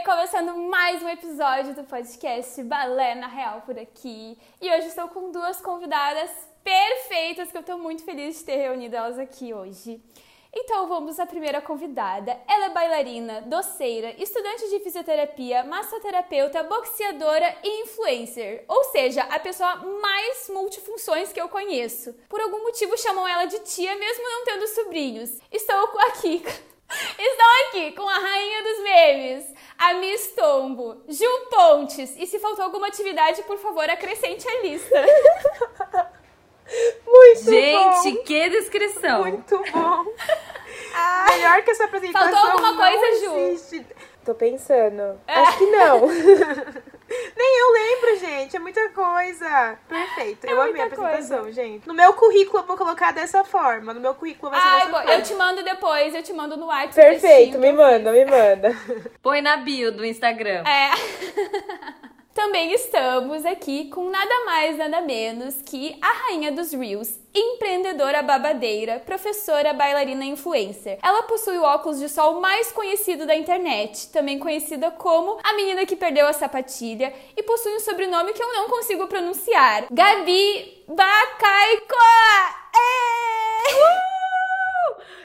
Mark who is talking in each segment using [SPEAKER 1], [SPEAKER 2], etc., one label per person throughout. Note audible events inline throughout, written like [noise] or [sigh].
[SPEAKER 1] E começando mais um episódio do podcast Balé na Real por aqui. E hoje estou com duas convidadas perfeitas que eu estou muito feliz de ter reunido elas aqui hoje. Então vamos à primeira convidada. Ela é bailarina, doceira, estudante de fisioterapia, massoterapeuta, boxeadora e influencer. Ou seja, a pessoa mais multifunções que eu conheço. Por algum motivo chamam ela de tia, mesmo não tendo sobrinhos. Estou aqui [laughs] Estou aqui com a rainha dos memes, a Miss Tombo, Ju Pontes. E se faltou alguma atividade, por favor, acrescente a lista. [laughs]
[SPEAKER 2] Muito
[SPEAKER 3] Gente,
[SPEAKER 2] bom.
[SPEAKER 3] que descrição.
[SPEAKER 2] Muito bom. [laughs] Melhor que essa apresentação.
[SPEAKER 1] Faltou alguma
[SPEAKER 2] não
[SPEAKER 1] coisa, Ju?
[SPEAKER 2] existe. Tô pensando. Acho que não. Nem eu lembro, gente. É muita coisa. Perfeito. eu amei a
[SPEAKER 1] muita
[SPEAKER 2] apresentação, gente. No meu currículo eu vou colocar dessa forma. No meu currículo vai ser
[SPEAKER 1] Ai,
[SPEAKER 2] dessa
[SPEAKER 1] bom,
[SPEAKER 2] forma.
[SPEAKER 1] eu te mando depois, eu te mando no WhatsApp.
[SPEAKER 2] Perfeito,
[SPEAKER 1] textinho
[SPEAKER 2] me manda, me manda.
[SPEAKER 3] Põe na bio do Instagram.
[SPEAKER 1] É. Também estamos aqui com nada mais, nada menos que a rainha dos Reels, empreendedora babadeira, professora, bailarina influencer. Ela possui o óculos de sol mais conhecido da internet, também conhecida como a menina que perdeu a sapatilha, e possui um sobrenome que eu não consigo pronunciar. Gabi Bacaicó! É!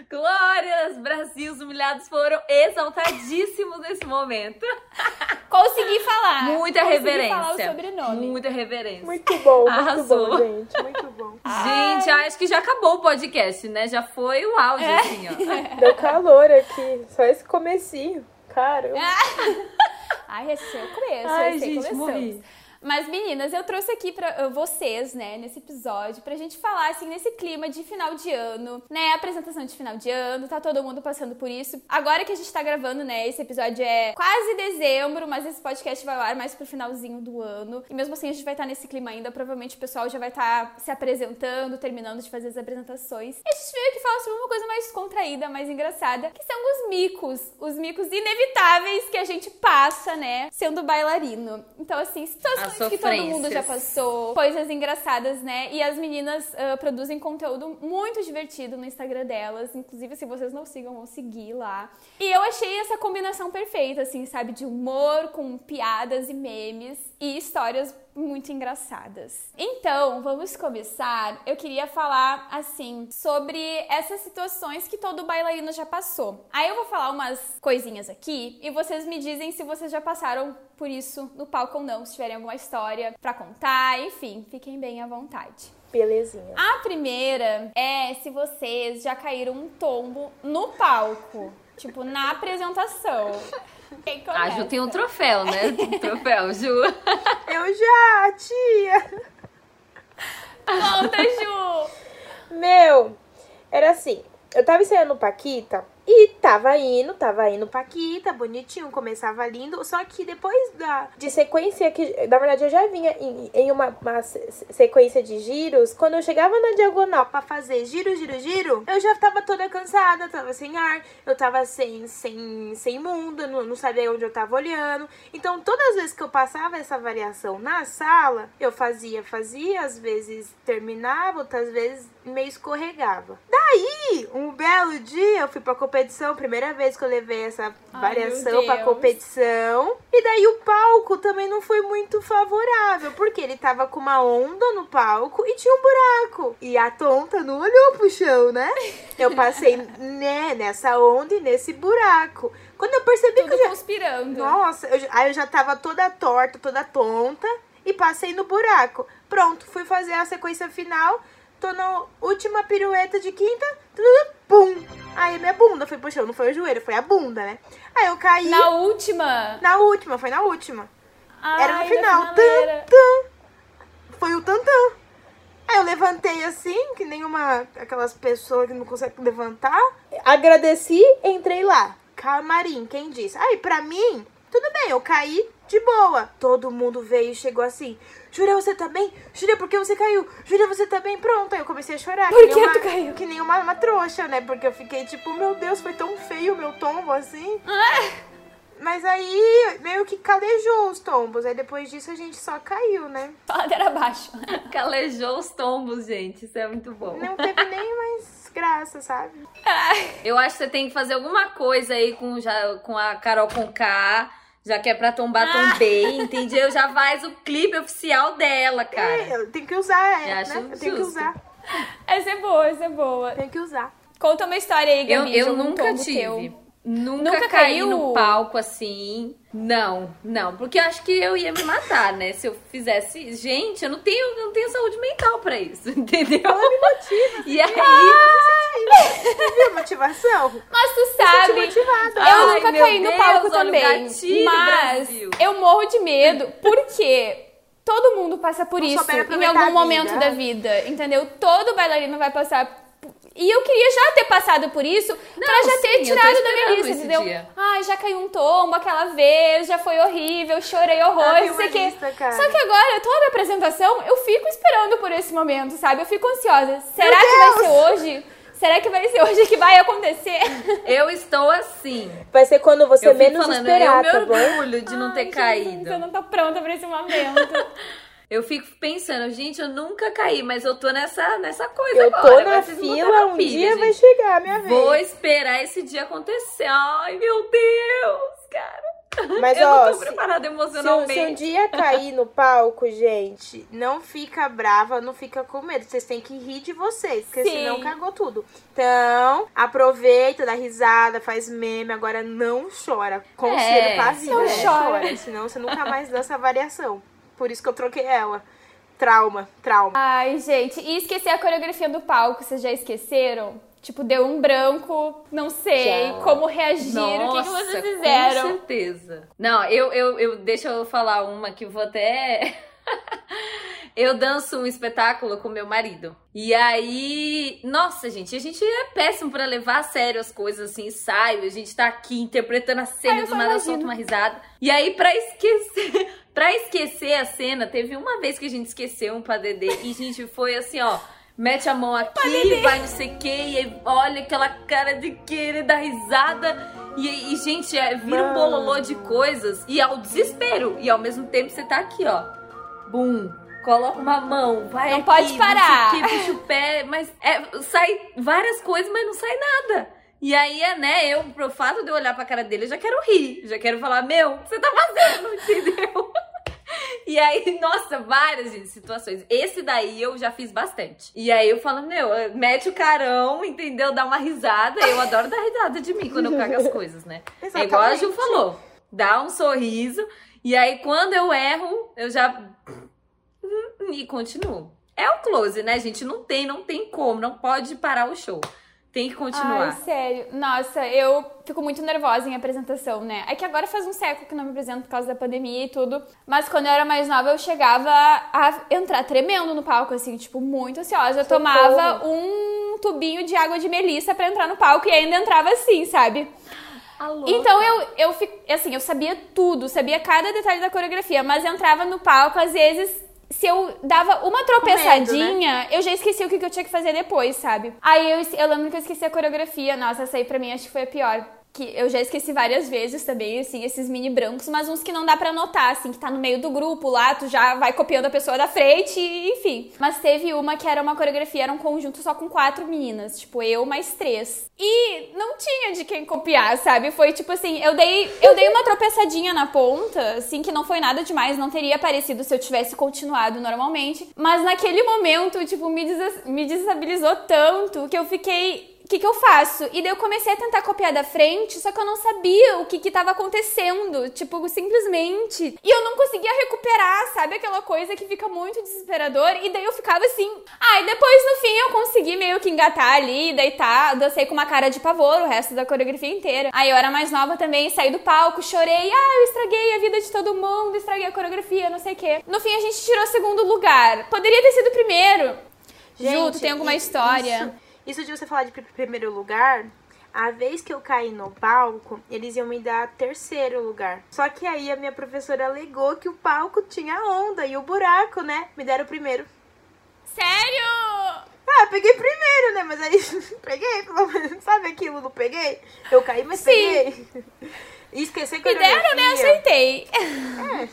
[SPEAKER 3] Glórias! Brasil, os humilhados foram exaltadíssimos nesse momento. [laughs]
[SPEAKER 1] Consegui falar.
[SPEAKER 3] Muita
[SPEAKER 1] Consegui
[SPEAKER 3] reverência.
[SPEAKER 1] falar o sobrenome.
[SPEAKER 3] Muita reverência.
[SPEAKER 2] Muito bom, muito
[SPEAKER 3] Arrasou.
[SPEAKER 2] bom, gente. Muito bom. [laughs]
[SPEAKER 3] Gente, acho que já acabou o podcast, né? Já foi o áudio,
[SPEAKER 1] É.
[SPEAKER 3] assim, ó. [laughs]
[SPEAKER 2] Deu calor aqui. Só esse comecinho. Cara, [laughs]
[SPEAKER 1] Ai, esse é o começo,
[SPEAKER 3] Ai,
[SPEAKER 1] esse aí
[SPEAKER 3] gente,
[SPEAKER 1] começamos.
[SPEAKER 3] morri.
[SPEAKER 1] Mas, meninas, eu trouxe aqui uh, vocês, né, nesse episódio, pra gente falar, assim, nesse clima de final de ano, né, apresentação de final de ano, tá todo mundo passando por isso. Agora que a gente tá gravando, né, esse episódio é quase dezembro, mas esse podcast vai ar mais pro finalzinho do ano. E mesmo assim, a gente vai estar nesse clima ainda, provavelmente o pessoal já vai estar se apresentando, terminando de fazer as apresentações. E a gente veio aqui falar sobre uma coisa mais contraída, mais engraçada, que são os micos, os micos inevitáveis que a gente passa, né, sendo bailarino. Então, assim, situações
[SPEAKER 3] As
[SPEAKER 1] que todo mundo já passou, coisas engraçadas, né? E as meninas ah, produzem conteúdo muito divertido no Instagram delas. Inclusive, se vocês não sigam, vão seguir lá. E eu achei essa combinação perfeita, assim, sabe? De humor com piadas e memes e histórias muito engraçadas. Então, vamos começar. Eu queria falar, assim, sobre essas situações que todo bailarino já passou. Aí eu vou falar umas coisinhas aqui e vocês me dizem se vocês já passaram por isso no palco ou não, se tiverem alguma história pra contar, enfim, fiquem bem à vontade.
[SPEAKER 2] belezinha.
[SPEAKER 1] A primeira é se vocês já caíram um tombo no palco, tipo na apresentação. Quem
[SPEAKER 3] A Ju
[SPEAKER 1] começa?
[SPEAKER 3] tem um troféu, né? [laughs] Um troféu, Ju.
[SPEAKER 2] Eu já, tia.
[SPEAKER 1] Conta, Ju!
[SPEAKER 2] Meu, era assim. Eu tava ensaiando Paquita e tava indo, tava indo Paquita, bonitinho, começava lindo. Só que depois da de sequência, que na verdade eu já vinha em, em uma, uma se- sequência de giros, quando eu chegava na diagonal pra fazer giro, giro, giro, eu já tava toda cansada, tava sem ar, eu tava sem, sem, sem mundo, não, não sabia onde eu tava olhando. Então, todas as vezes que eu passava essa variação na sala, eu fazia, fazia, às vezes terminava, outras vezes meio escorregava. Daí, um belo dia, eu fui pra competição, primeira vez que eu levei essa
[SPEAKER 1] Ai,
[SPEAKER 2] variação pra
[SPEAKER 1] Deus.
[SPEAKER 2] competição. E daí o palco também não foi muito favorável, porque ele tava com uma onda no palco e tinha um buraco. E a tonta não olhou pro chão, né? [laughs] Eu passei né, nessa onda e nesse buraco. Quando eu percebi que eu
[SPEAKER 1] Tudo
[SPEAKER 2] já,
[SPEAKER 1] conspirando.
[SPEAKER 2] nossa, eu, aí eu já tava toda torta, toda tonta e passei no buraco. Pronto, fui fazer a sequência final. Tô na última pirueta de quinta, pum. Aí minha bunda foi pro chão, não foi o joelho, foi a bunda, né? Aí eu caí
[SPEAKER 1] Na última.
[SPEAKER 2] na última, foi na última. Era no
[SPEAKER 1] Ai,
[SPEAKER 2] final.
[SPEAKER 1] na
[SPEAKER 2] Tan. Foi o tantã. Aí eu levantei assim, que nem uma aquelas pessoas que não conseguem levantar. Agradeci, entrei lá. Camarim, quem disse? Aí, pra mim, Tudo bem, eu caí de boa. Todo mundo veio e chegou assim. Júlia, você tá bem? Júlia, por que você caiu? Júlia, você tá bem? Pronto, aí eu comecei a chorar.
[SPEAKER 1] Por
[SPEAKER 2] que,
[SPEAKER 1] que
[SPEAKER 2] uma,
[SPEAKER 1] tu caiu?
[SPEAKER 2] Que nem uma, uma trouxa, né? Porque eu fiquei tipo, meu Deus, foi tão feio o meu tombo assim. [laughs] Mas aí meio que calejou os tombos. Aí depois disso a gente só caiu, né?
[SPEAKER 1] Ladeira abaixo. [laughs]
[SPEAKER 3] Calejou os tombos, gente. Isso é muito bom.
[SPEAKER 2] Não teve [laughs] nem mais graça, sabe?
[SPEAKER 3] Eu acho que você tem que fazer alguma coisa aí com, já, com a Carol com K. Já que é pra tombar, tombei, entendeu? Já faz o clipe oficial dela, cara.
[SPEAKER 2] É, eu tenho que usar,
[SPEAKER 3] Eu
[SPEAKER 2] é, né? Eu tenho que usar.
[SPEAKER 1] Essa é boa, essa é boa.
[SPEAKER 2] Tenho que usar.
[SPEAKER 1] Conta uma história aí,
[SPEAKER 3] Eu,
[SPEAKER 1] Gabi.
[SPEAKER 3] eu
[SPEAKER 1] algum
[SPEAKER 3] nunca tive.
[SPEAKER 1] teu.
[SPEAKER 3] Nunca,
[SPEAKER 1] Nunca
[SPEAKER 3] caí
[SPEAKER 1] caiu?
[SPEAKER 3] no palco assim. Não, não. Porque eu acho que eu ia me matar, né? Se eu fizesse. Gente, eu não tenho, eu não tenho saúde mental pra isso, [laughs] entendeu? E aí.
[SPEAKER 2] Viu? [laughs] Motivação?
[SPEAKER 1] Mas tu sabe,
[SPEAKER 2] motivada.
[SPEAKER 1] eu
[SPEAKER 3] Ai,
[SPEAKER 1] nunca caí no
[SPEAKER 3] Deus,
[SPEAKER 1] palco
[SPEAKER 3] olha o
[SPEAKER 1] também.
[SPEAKER 3] gatilho,
[SPEAKER 1] mas
[SPEAKER 3] Brasil.
[SPEAKER 1] eu morro de medo, porque todo mundo passa por
[SPEAKER 2] Não
[SPEAKER 1] isso em algum
[SPEAKER 2] vida.
[SPEAKER 1] momento da vida, entendeu? Todo bailarino vai passar. E eu queria já ter passado por isso pra já ter
[SPEAKER 3] sim, eu tô
[SPEAKER 1] tirado da minha lista, entendeu?
[SPEAKER 3] dia.
[SPEAKER 1] Ai, já caiu um tombo aquela vez, já foi horrível, chorei horrores, não sei
[SPEAKER 2] cara.
[SPEAKER 1] Só que agora, toda a apresentação, eu fico esperando por esse momento, sabe? Eu fico ansiosa. Será
[SPEAKER 2] Meu
[SPEAKER 1] que vai
[SPEAKER 2] Deus!
[SPEAKER 1] ser hoje? Será que vai ser hoje que vai acontecer? [laughs]
[SPEAKER 3] Eu estou assim.
[SPEAKER 2] Vai ser quando você
[SPEAKER 3] eu
[SPEAKER 2] menos
[SPEAKER 3] falando,
[SPEAKER 2] esperar,
[SPEAKER 3] eu
[SPEAKER 2] tá
[SPEAKER 3] me
[SPEAKER 2] bom?
[SPEAKER 3] orgulho de não
[SPEAKER 1] Ai,
[SPEAKER 3] ter
[SPEAKER 1] Jesus,
[SPEAKER 3] caído.
[SPEAKER 1] Eu não tô pronta pra esse momento. [laughs]
[SPEAKER 3] Eu fico pensando, gente, eu nunca caí, mas eu tô nessa, nessa coisa
[SPEAKER 2] Eu
[SPEAKER 3] agora.
[SPEAKER 2] tô
[SPEAKER 3] Agora
[SPEAKER 2] na fila, um
[SPEAKER 3] pilha,
[SPEAKER 2] dia
[SPEAKER 3] gente.
[SPEAKER 2] vai chegar a minha
[SPEAKER 3] Vou
[SPEAKER 2] vez.
[SPEAKER 3] esperar esse dia acontecer. Ai, meu Deus, cara.
[SPEAKER 2] Mas
[SPEAKER 3] eu
[SPEAKER 2] ó,
[SPEAKER 3] não tô
[SPEAKER 2] se,
[SPEAKER 3] preparada
[SPEAKER 2] se,
[SPEAKER 3] emocionalmente.
[SPEAKER 2] se um dia cair no [laughs] palco, gente, não fica brava, não fica com medo. Vocês têm que rir de vocês, porque
[SPEAKER 1] Sim.
[SPEAKER 2] senão cagou tudo. Então, aproveita, dá risada, faz meme, agora não chora. Conselho
[SPEAKER 3] É,
[SPEAKER 2] vida,
[SPEAKER 1] não
[SPEAKER 2] não
[SPEAKER 1] chora.
[SPEAKER 2] chora. Senão você nunca mais dança a variação. Por isso que eu troquei ela. Trauma, trauma.
[SPEAKER 1] Ai, gente, e esquecer a coreografia do palco, vocês já esqueceram? Tipo, deu um branco, não sei
[SPEAKER 2] Já.
[SPEAKER 1] como reagir, o que, que vocês
[SPEAKER 3] Com
[SPEAKER 1] fizeram?
[SPEAKER 3] certeza. Não, eu, eu, eu deixa eu falar uma que eu vou até. Eu danço um espetáculo com meu marido. E aí, nossa, gente, a gente é péssimo pra levar a sério as coisas assim, ensaio, a gente tá aqui interpretando a cena
[SPEAKER 1] Ah,
[SPEAKER 3] do nada solta uma risada. E aí, pra esquecer, [laughs] pra esquecer a cena, teve uma vez que a gente esqueceu um padedê e a gente foi assim, ó. Mete a mão aqui, vai não sei o que, e olha aquela cara de querer dar risada. E, e gente, é, vira um
[SPEAKER 2] Mano.
[SPEAKER 3] bololô de coisas e ao desespero. E ao mesmo tempo você tá aqui, ó. Bum, coloca uma mão, vai
[SPEAKER 1] Não
[SPEAKER 3] aqui,
[SPEAKER 1] pode parar.
[SPEAKER 3] Que, puxa o pé, mas é, sai várias coisas, mas não sai nada. E aí, é, né, eu, pro fato de eu olhar pra cara dele, eu já quero rir. Já quero falar, meu, o que você tá fazendo, [laughs] entendeu? E aí, nossa, várias gente, situações. Esse daí eu já fiz bastante. E aí eu falo, meu, mete o carão, entendeu? Dá uma risada. Eu adoro dar risada de mim quando eu cago as coisas, né? É igual a Ju
[SPEAKER 2] Exatamente.
[SPEAKER 3] falou. Dá um sorriso. E aí, quando eu erro, eu já. E continuo. É o close, né, gente? Não tem, não tem como. Não pode parar o show. Tem que continuar.
[SPEAKER 1] Ai, sério. Nossa, eu fico muito nervosa em apresentação, né? É que agora faz um século que eu não me apresento por causa da pandemia e tudo. Mas quando eu era mais nova, eu chegava a entrar tremendo no palco, assim, tipo, muito ansiosa. Eu tomava um tubinho de água de melissa pra entrar no palco e ainda entrava assim, sabe?
[SPEAKER 3] Alô?
[SPEAKER 1] Então eu, eu fico, assim, eu sabia tudo, sabia cada detalhe da coreografia, mas entrava no palco, às vezes, se eu dava uma tropeçadinha, eu já esquecia o que que eu tinha que fazer depois, sabe? Aí eu, eu lembro que eu esqueci a coreografia, nossa, essa aí pra mim acho que foi a pior. Que eu já esqueci várias vezes também, assim, esses mini brancos, mas uns que não dá pra anotar, assim, que tá no meio do grupo lá, tu já vai copiando a pessoa da frente, enfim. Mas teve uma que era uma coreografia, era um conjunto só com quatro meninas, tipo, eu mais três. E não tinha de quem copiar, sabe? Foi tipo assim, eu dei, eu dei uma tropeçadinha na ponta, assim, que não foi nada demais, não teria aparecido se eu tivesse continuado normalmente. Mas naquele momento, tipo, me, desa- me desestabilizou tanto que eu fiquei o que, que eu faço? E daí eu comecei a tentar copiar da frente, só que eu não sabia o que que tava acontecendo. Tipo, simplesmente. E eu não conseguia recuperar, sabe? Aquela coisa que fica muito desesperador. E daí eu ficava assim. Ah, e depois no fim eu consegui meio que engatar ali, deitar, dancei com uma cara de pavor o resto da coreografia inteira. Aí eu era mais nova também, saí do palco, chorei. Ah, eu estraguei a vida de todo mundo, estraguei a coreografia, não sei o quê. No fim a gente tirou segundo lugar. Poderia ter sido primeiro. Ju, tu tem alguma história?
[SPEAKER 2] Isso, isso de você falar de pr- primeiro lugar, A vez que eu caí no palco, eles iam me dar terceiro lugar. Só que aí a minha professora alegou que o palco tinha onda e o buraco, né? Me deram o primeiro.
[SPEAKER 1] Sério?
[SPEAKER 2] Ah, peguei primeiro, né? Mas aí [laughs] peguei, pelo menos. Sabe aquilo? Não peguei? Eu caí, mas
[SPEAKER 1] Sim.
[SPEAKER 2] peguei. E esquecer
[SPEAKER 1] Me
[SPEAKER 2] coreografia.
[SPEAKER 1] deram, né? Aceitei.
[SPEAKER 2] É.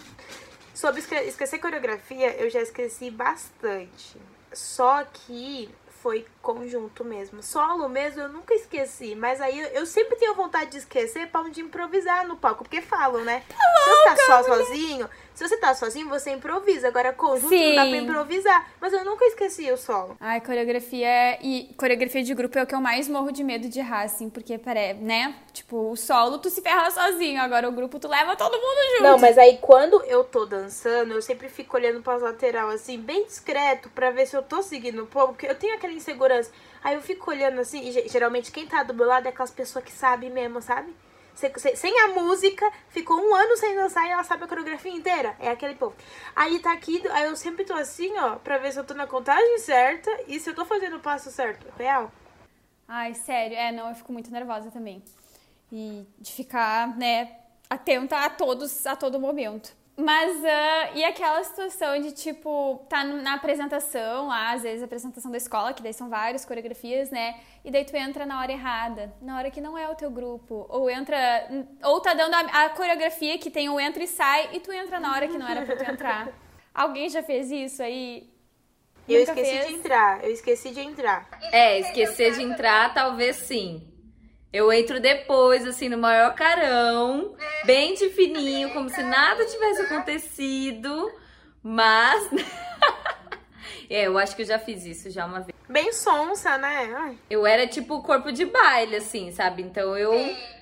[SPEAKER 2] Sobre esque- esquecer coreografia, eu já esqueci bastante. Só que foi conjunto mesmo. Solo mesmo eu nunca esqueci. Mas aí eu, eu sempre tenho vontade de esquecer pra onde improvisar no palco. Porque falam, né? se você tá só sozinho, se você tá sozinho, você improvisa. Agora conjunto não dá pra
[SPEAKER 1] Sim.
[SPEAKER 2] improvisar. Mas eu nunca esqueci o solo.
[SPEAKER 1] Ai, coreografia e coreografia de grupo é o que eu mais morro de medo de errar, assim, porque, peraí, né? Tipo, o solo tu se ferra sozinho, agora o grupo tu leva todo mundo junto.
[SPEAKER 2] Não, mas aí quando eu tô dançando, eu sempre fico olhando pras lateral, assim, bem discreto, pra ver se eu tô seguindo o povo, porque eu tenho aquela insegurança. Aí eu fico olhando assim, e ge- geralmente quem tá do meu lado é aquelas pessoas que sabem mesmo, sabe? Se- se- Sem a música, ficou um ano sem dançar e ela sabe a coreografia inteira. É aquele povo. Aí tá aqui, aí eu sempre tô assim, ó, pra ver se eu tô na contagem certa e se eu tô fazendo o passo certo. Real.
[SPEAKER 1] Ai, sério, é, não, eu fico muito nervosa também. E de ficar, né, atenta a todos, a todo momento. Mas, ah, e aquela situação de, tipo, tá na apresentação lá, às vezes a apresentação da escola, que daí são várias coreografias, né? E daí tu entra na hora errada, na hora que não é o teu grupo. Ou entra, ou tá dando a, a coreografia que tem o entra e sai, e tu entra na hora que não era pra tu entrar. [laughs] Alguém já fez isso aí?
[SPEAKER 2] Eu
[SPEAKER 1] Nunca
[SPEAKER 2] esqueci
[SPEAKER 1] fez?
[SPEAKER 2] de entrar, eu esqueci de entrar.
[SPEAKER 3] É, esquecer de entrar, talvez sim. Eu entro depois, assim, no maior carão, bem de fininho, como se nada tivesse acontecido, mas. [laughs] é, eu acho que eu já fiz isso já uma vez.
[SPEAKER 2] Bem sonsa, né? Ai.
[SPEAKER 3] Eu era tipo corpo de baile, assim, sabe? Então eu.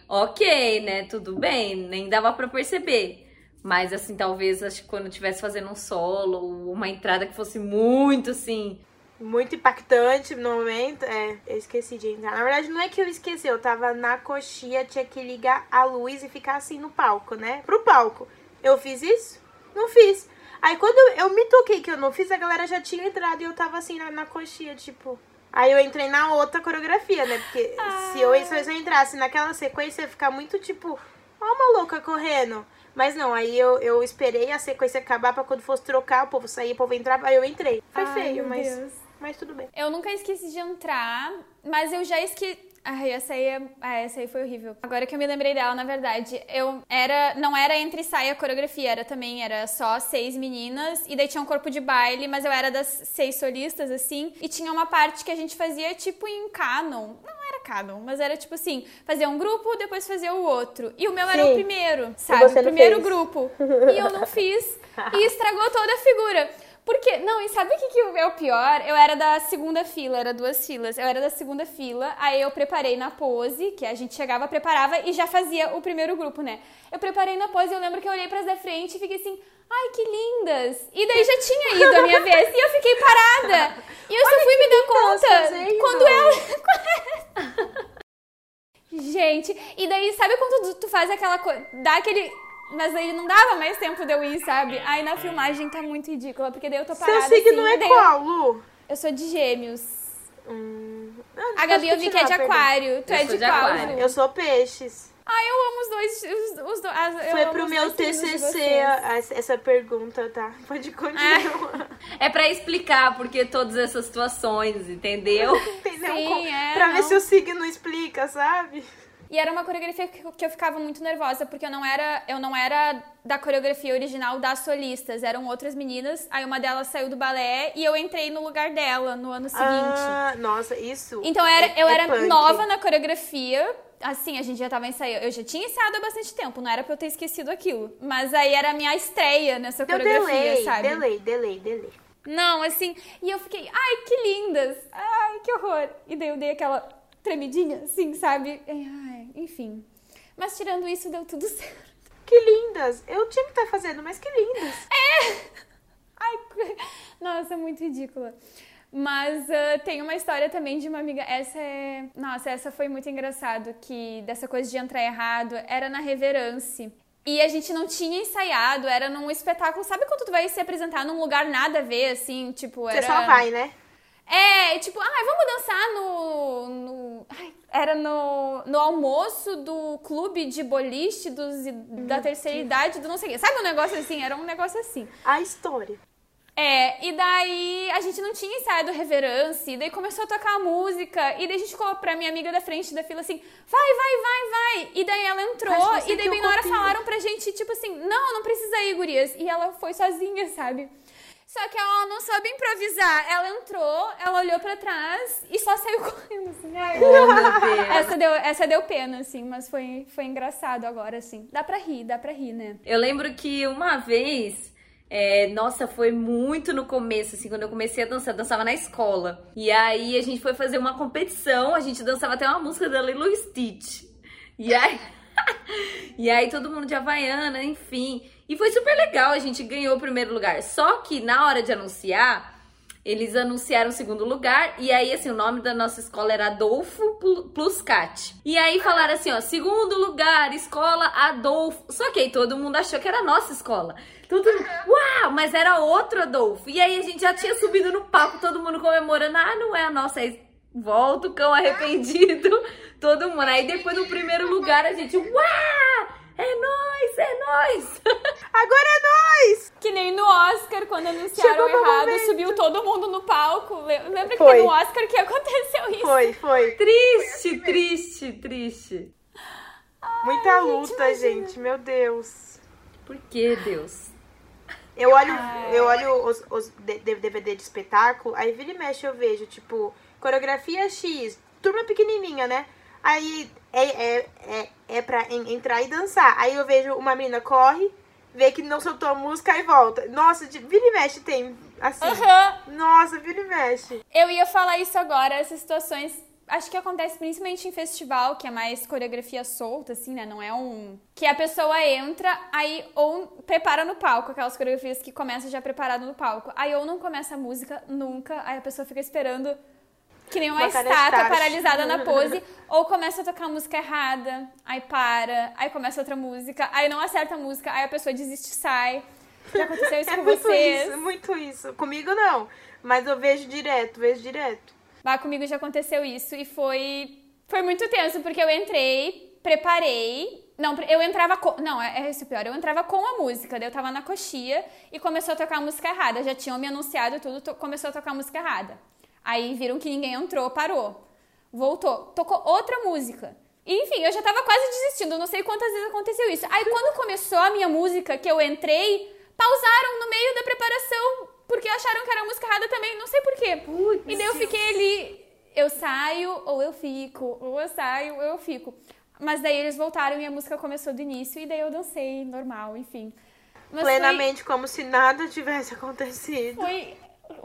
[SPEAKER 3] Ok, né? Tudo bem, nem dava pra perceber. Mas, assim, talvez acho que quando eu estivesse fazendo um solo, ou uma entrada que fosse muito assim.
[SPEAKER 2] Muito impactante no momento. É, eu esqueci de entrar. Na verdade, não é que eu esqueci, eu tava na coxinha, tinha que ligar a luz e ficar assim no palco, né? Pro palco. Eu fiz isso? Não fiz. Aí quando eu me toquei que eu não fiz, a galera já tinha entrado e eu tava assim na, na coxinha, tipo. Aí eu entrei na outra coreografia, né? Porque se, eu, se eu entrasse naquela sequência, ia ficar muito tipo, ó, uma louca correndo. Mas não, aí eu, eu esperei a sequência acabar pra quando fosse trocar, o povo sair, o povo entrar, aí eu entrei. Foi
[SPEAKER 1] Ai,
[SPEAKER 2] feio,
[SPEAKER 1] meu
[SPEAKER 2] mas,
[SPEAKER 1] Deus.
[SPEAKER 2] Mas tudo bem.
[SPEAKER 1] Eu nunca esqueci de entrar, mas eu já esqueci. Ai, essa aí, é... ah, essa aí foi horrível. Agora que eu me lembrei dela, na verdade, eu era. Não era entre saia a coreografia, era também, era só seis meninas, e daí tinha um corpo de baile, mas eu era das seis solistas, assim, e tinha uma parte que a gente fazia tipo em canon. Não era canon, mas era tipo assim, fazia um grupo, depois fazia o outro. E o meu era o
[SPEAKER 2] Sim.
[SPEAKER 1] primeiro, sabe? O primeiro
[SPEAKER 2] fez.
[SPEAKER 1] grupo. [laughs] E eu não fiz. E estragou toda a figura. Porque, não, e sabe o que, que é o pior? Eu era da segunda fila, era duas filas. Eu era da segunda fila, aí eu preparei na pose, que a gente chegava, preparava e já fazia o primeiro grupo, né? Eu preparei na pose e eu lembro que eu olhei pras da frente e fiquei assim, ai, que lindas! E daí já tinha ido a minha [laughs] vez e eu fiquei parada. E eu só fui me dar conta quando ela. [laughs] Gente, e daí, sabe quando tu faz aquela coisa, dá aquele. Mas aí não dava mais tempo de eu ir, sabe? Aí na filmagem tá muito ridícula, porque daí eu tô parada
[SPEAKER 2] Seu signo
[SPEAKER 1] assim,
[SPEAKER 2] é qual, Lu?
[SPEAKER 1] Eu, sou de gêmeos.
[SPEAKER 2] Hum,
[SPEAKER 1] A Gabi eu vi que é de aquário. Tu
[SPEAKER 3] Eu
[SPEAKER 1] é de
[SPEAKER 3] de
[SPEAKER 1] qual?
[SPEAKER 3] aquário.
[SPEAKER 2] Eu sou peixes.
[SPEAKER 1] Ai, eu amo os dois. Os, os do- as-
[SPEAKER 2] Foi pro meu TCC a- essa pergunta, tá? Pode continuar.
[SPEAKER 3] É pra explicar porque todas essas situações, entendeu? [laughs]
[SPEAKER 2] Entendeu?
[SPEAKER 1] Sim,
[SPEAKER 2] Com-
[SPEAKER 1] é,
[SPEAKER 2] pra ver
[SPEAKER 1] não.
[SPEAKER 2] se o signo explica, sabe?
[SPEAKER 1] E era uma coreografia que, eu ficava muito nervosa, porque eu não era, eu não era da coreografia original das solistas, eram outras meninas. Aí uma delas saiu do balé e eu entrei no lugar dela no ano seguinte.
[SPEAKER 2] Ah, nossa, isso.
[SPEAKER 1] Então eu era,
[SPEAKER 2] é-
[SPEAKER 1] eu
[SPEAKER 2] é
[SPEAKER 1] era
[SPEAKER 2] punk.
[SPEAKER 1] nova na coreografia. Assim, a gente já tava ensaiando. Eu já tinha ensaiado há bastante tempo, não era pra eu ter esquecido aquilo. Mas aí era a minha estreia nessa
[SPEAKER 2] Deu
[SPEAKER 1] coreografia,
[SPEAKER 2] delay,
[SPEAKER 1] sabe?
[SPEAKER 2] delay, delay, delay.
[SPEAKER 1] Não, assim, e eu fiquei, ai, que lindas! Ai, que horror! E daí eu dei aquela tremidinha, assim, sabe? Ai, enfim. Mas tirando isso, deu tudo [laughs] certo.
[SPEAKER 2] Que lindas. Eu tinha que estar fazendo, mas que lindas.
[SPEAKER 1] Ai, [laughs] nossa, muito ridícula. Mas ah, tem uma história também de uma amiga. Essa é. Nossa, essa foi muito engraçado. Que dessa coisa de entrar errado era na Reverance. E a gente não tinha ensaiado, era num espetáculo. Sabe quando tu vai se apresentar num lugar nada a ver, assim? Tipo, era.
[SPEAKER 2] Você só vai, né?
[SPEAKER 1] É, tipo, ai, vamos dançar no. no ai, era no, no almoço do clube de boliche dos, da terceira idade, do não sei o quê. Sabe um negócio assim? Era um negócio assim.
[SPEAKER 2] A história.
[SPEAKER 1] É, e daí a gente não tinha ensaio do Reverence, e daí começou a tocar a música, e daí a gente falou pra minha amiga da frente da fila assim, vai, vai, vai, vai. E daí ela entrou, e daí bem na hora falaram pra gente, tipo assim, não, não precisa ir, gurias. E ela foi sozinha, sabe? Só que ela não soube improvisar. Ela entrou, ela olhou pra trás e só saiu [laughs] correndo, assim. Ai,
[SPEAKER 3] Oh, meu [laughs] Deus.
[SPEAKER 1] essa, deu, essa deu pena, assim, mas foi, foi engraçado agora, assim. Dá pra rir, dá pra rir, né?
[SPEAKER 3] Eu lembro que uma vez, é, nossa, foi muito no começo, assim, quando eu comecei a dançar, eu dançava na escola. E aí a gente foi fazer uma competição, a gente dançava até uma música da Lilo Stitch. E aí. [laughs] e aí todo mundo de Havaiana, enfim. E foi super legal, a gente ganhou o primeiro lugar. Só que na hora de anunciar, eles anunciaram o segundo lugar. E aí, assim, o nome da nossa escola era Adolfo Plu- Pluscat. E aí falaram assim, ó, segundo lugar, escola Adolfo. Só que aí todo mundo achou que era a nossa escola. Todo mundo, uau, mas era outro Adolfo. E aí a gente já tinha subido no palco, todo mundo comemorando. Ah, não é a nossa. Aí volta o cão arrependido, [laughs] todo mundo. Aí depois do primeiro lugar a gente, uau, é nóis, é nóis. [laughs]
[SPEAKER 2] Agora é nós!
[SPEAKER 1] Que nem no Oscar, quando anunciaram
[SPEAKER 2] Chegou
[SPEAKER 1] errado, subiu todo mundo no palco. Le- Lembra que
[SPEAKER 2] Foi.
[SPEAKER 1] teve no Oscar que aconteceu isso?
[SPEAKER 2] Foi, foi.
[SPEAKER 3] Triste, triste, triste.
[SPEAKER 2] Muita luta, gente, meu Deus.
[SPEAKER 3] Por que, Deus?
[SPEAKER 2] Eu olho,
[SPEAKER 1] Ai.
[SPEAKER 2] eu olho os, os DVD de espetáculo, aí vira e mexe eu vejo, tipo, coreografia X, turma pequenininha, né? Aí é, é, é, é pra en- entrar e dançar. Aí eu vejo uma menina corre, vê que não soltou a música e volta. Nossa, de, vira e mexe tem, assim.
[SPEAKER 1] Aham.
[SPEAKER 2] Nossa, vira e mexe.
[SPEAKER 1] Eu ia falar isso agora, essas situações. Acho que acontece principalmente em festival, que é mais coreografia solta, assim, né? Não é um. Que a pessoa entra, aí ou prepara no palco, aquelas coreografias que começam já preparado no palco. Aí ou não começa a música nunca, aí a pessoa fica esperando que nem uma,
[SPEAKER 2] Uma
[SPEAKER 1] estátua paralisada na pose, [laughs] ou começa a tocar a música errada, aí para, aí começa outra música, aí não acerta a música, aí a pessoa desiste e sai. Já aconteceu isso
[SPEAKER 2] É
[SPEAKER 1] com
[SPEAKER 2] muito
[SPEAKER 1] vocês?
[SPEAKER 2] isso, muito isso. Comigo não, mas eu vejo direto, vejo direto.
[SPEAKER 1] Lá comigo já aconteceu isso e foi foi muito tenso porque eu entrei, preparei, não, eu entrava com, não, é, é isso pior, eu entrava com a música, daí eu tava na coxia e começou a tocar a música errada, já tinham me anunciado tudo, to- começou a tocar a música errada. Aí viram que ninguém entrou, parou. Voltou, tocou outra música. Enfim, eu já tava quase desistindo, não sei quantas vezes aconteceu isso. Aí quando começou a minha música, que eu entrei, pausaram no meio da preparação, porque acharam que era a música errada também, não sei porquê. E daí eu fiquei ali, eu saio ou eu fico, ou eu saio ou eu fico. Mas daí eles voltaram e a música começou do início e daí eu dancei normal, enfim. Mas foi-
[SPEAKER 2] Plenamente como se nada tivesse acontecido.
[SPEAKER 1] Foi,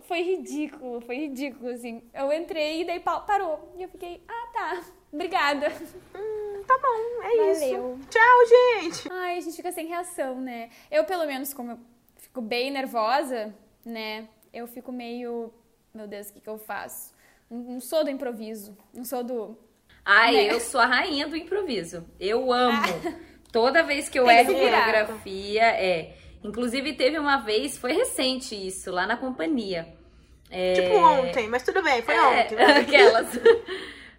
[SPEAKER 1] foi, ridículo, foi ridículo, assim. Eu entrei e daí pa- parou. E eu fiquei, ah, tá, obrigada.
[SPEAKER 2] Hum, tá bom, é
[SPEAKER 1] Valeu.
[SPEAKER 2] isso. Tchau, gente.
[SPEAKER 1] Ai, a gente fica sem reação, né? Eu, pelo menos, como eu fico bem nervosa, né? Eu fico meio, meu Deus, o que que eu faço? Não sou do improviso, não sou do...
[SPEAKER 3] Ai,
[SPEAKER 1] Né?
[SPEAKER 3] eu sou a rainha do improviso. Eu amo. [laughs] Toda vez que eu erro coreografia, é. Inclusive, teve uma vez, foi recente isso, lá na companhia. É,
[SPEAKER 2] Tipo ontem, mas tudo bem, foi
[SPEAKER 3] é,
[SPEAKER 2] ontem. vai. [laughs]
[SPEAKER 3] Aquelas.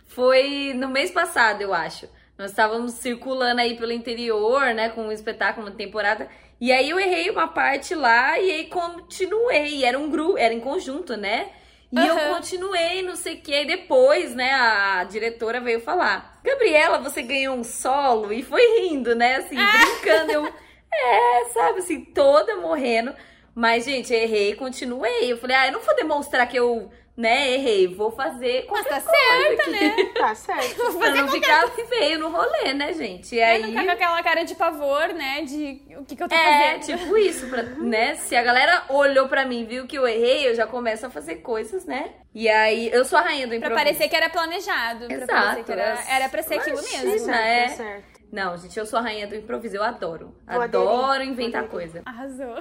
[SPEAKER 3] Foi no mês passado, eu acho. Nós estávamos circulando aí pelo interior, né, com um espetáculo, uma temporada. E aí eu errei uma parte lá e aí continuei. Era um grupo, era em conjunto, né? E eu
[SPEAKER 1] Aham.
[SPEAKER 3] continuei, não sei o que. Aí depois, né, a diretora veio falar: Gabriela, você ganhou um solo? E foi rindo, né? Assim, brincando. Eu, é, sabe, assim, toda morrendo. Mas, gente, errei e continuei. Eu falei: ah, eu não vou demonstrar que eu, né, errei. Vou fazer
[SPEAKER 1] Mas tá
[SPEAKER 3] coisa
[SPEAKER 1] certa,
[SPEAKER 3] aqui.
[SPEAKER 1] né? [laughs]
[SPEAKER 2] Tá certo.
[SPEAKER 3] pra não ficar feio no rolê, né, gente? E
[SPEAKER 1] Aí... Não ficar com aquela cara de pavor, né? De o que que eu tô
[SPEAKER 3] É,
[SPEAKER 1] fazendo.
[SPEAKER 3] tipo isso, pra, né? Se a galera olhou pra mim, viu que eu errei, eu já começo a fazer coisas, né? E aí, eu sou a rainha do
[SPEAKER 1] Pra
[SPEAKER 3] improviso.
[SPEAKER 1] parecer que era planejado. Pra
[SPEAKER 3] Exato,
[SPEAKER 1] parecer que era,
[SPEAKER 3] é-
[SPEAKER 1] era pra ser aquilo
[SPEAKER 3] Imagina,
[SPEAKER 1] mesmo.
[SPEAKER 3] É.
[SPEAKER 2] certo, tá certo.
[SPEAKER 3] Não, gente, eu sou a rainha do improviso, eu adoro.
[SPEAKER 2] Vou
[SPEAKER 3] adoro
[SPEAKER 2] aderir,
[SPEAKER 3] inventar
[SPEAKER 2] vou
[SPEAKER 3] coisa.
[SPEAKER 1] Arrasou.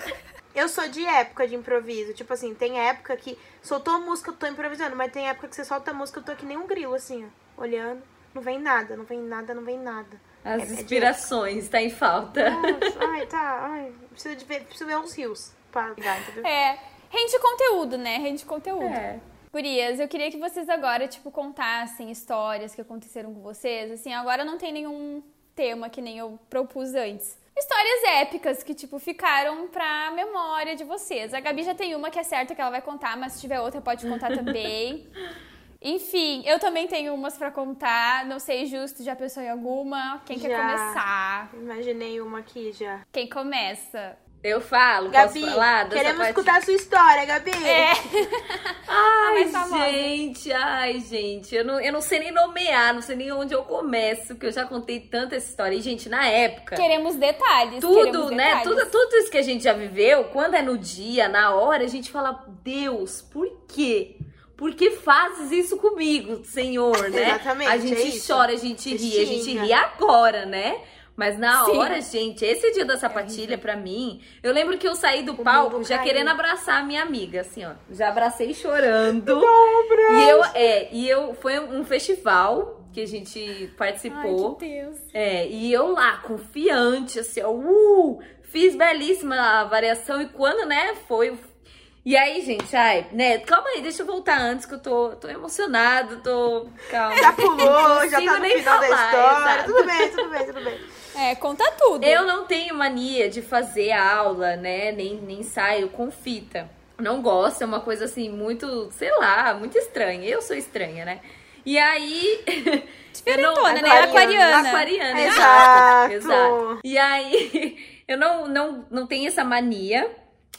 [SPEAKER 2] Eu sou de época de improviso. Tipo assim, tem época que soltou a música, eu tô improvisando, mas tem época que você solta a música, eu tô que nem um grilo, assim, ó. Olhando. Não vem nada, não vem nada, não vem nada.
[SPEAKER 3] As
[SPEAKER 2] É- é
[SPEAKER 3] inspirações, tá em falta.
[SPEAKER 2] Nossa, ai, tá. Ai, preciso, de ver, preciso ver uns rios pra ligar, entendeu?
[SPEAKER 1] É, rende conteúdo, né? Rende conteúdo.
[SPEAKER 3] É.
[SPEAKER 1] Gurias, eu queria que vocês agora, tipo, contassem histórias que aconteceram com vocês. Assim, agora não tem nenhum tema que nem eu propus antes. Histórias épicas que, tipo, ficaram pra memória de vocês. A Gabi já tem uma que é certa que ela vai contar, mas se tiver outra pode contar também. [laughs] Enfim, eu também tenho umas pra contar. Não sei justo, já pensou em alguma? Quem quer
[SPEAKER 2] Já.
[SPEAKER 1] começar?
[SPEAKER 2] Imaginei uma aqui já.
[SPEAKER 1] Quem começa?
[SPEAKER 3] Eu falo,
[SPEAKER 2] Gabi,
[SPEAKER 3] posso falar?
[SPEAKER 2] queremos
[SPEAKER 3] parte?
[SPEAKER 2] escutar a sua história, Gabi.
[SPEAKER 1] É. [laughs]
[SPEAKER 3] Ai,
[SPEAKER 1] mais famosa.
[SPEAKER 3] gente, ai, gente. Eu não, eu não sei nem nomear, não sei nem onde eu começo, porque eu já contei tanta essa história. E, gente, na época.
[SPEAKER 1] Queremos detalhes.
[SPEAKER 3] Tudo,
[SPEAKER 1] queremos
[SPEAKER 3] né?
[SPEAKER 1] detalhes.
[SPEAKER 3] Tudo, tudo isso que a gente já viveu, quando é no dia, na hora, a gente fala, Deus, por quê? Por que fazes isso comigo, Senhor, né?
[SPEAKER 2] Exatamente,
[SPEAKER 3] A gente
[SPEAKER 2] é
[SPEAKER 3] chora, a gente ri, a gente ri agora, né? Mas na
[SPEAKER 1] Sim.
[SPEAKER 3] hora, gente, esse dia da sapatilha, pra mim, eu lembro que eu saí do palco
[SPEAKER 2] mundo
[SPEAKER 3] já
[SPEAKER 2] caiu.
[SPEAKER 3] querendo abraçar a minha amiga, assim, ó. Já abracei chorando. e eu, é, e eu, foi um festival que a gente
[SPEAKER 1] Ai,
[SPEAKER 3] participou.
[SPEAKER 1] que Deus.
[SPEAKER 3] É, e eu lá, confiante, assim, ó, uh, fiz belíssima a variação e quando, né, foi. o- E aí, gente, ai, né, calma aí, deixa eu voltar antes que eu tô, tô emocionado, tô. Calma.
[SPEAKER 2] Já pulou, já tá no final da
[SPEAKER 3] falar,
[SPEAKER 2] história.
[SPEAKER 3] exato.
[SPEAKER 2] Tudo bem, tudo bem, tudo bem.
[SPEAKER 1] É, conta tudo.
[SPEAKER 3] Eu não tenho mania de fazer aula, né, nem, nem ensaio com fita. Não gosto, é uma coisa assim, muito, sei lá, muito estranha. Eu sou estranha, né? E aí. [laughs]
[SPEAKER 1] Diferentona,
[SPEAKER 3] eu
[SPEAKER 1] né?
[SPEAKER 2] aquariana.
[SPEAKER 1] Aquariana.
[SPEAKER 3] Aquariana,
[SPEAKER 2] Exato.
[SPEAKER 3] exato. exato. E aí, [laughs] eu não, não, não tenho essa mania.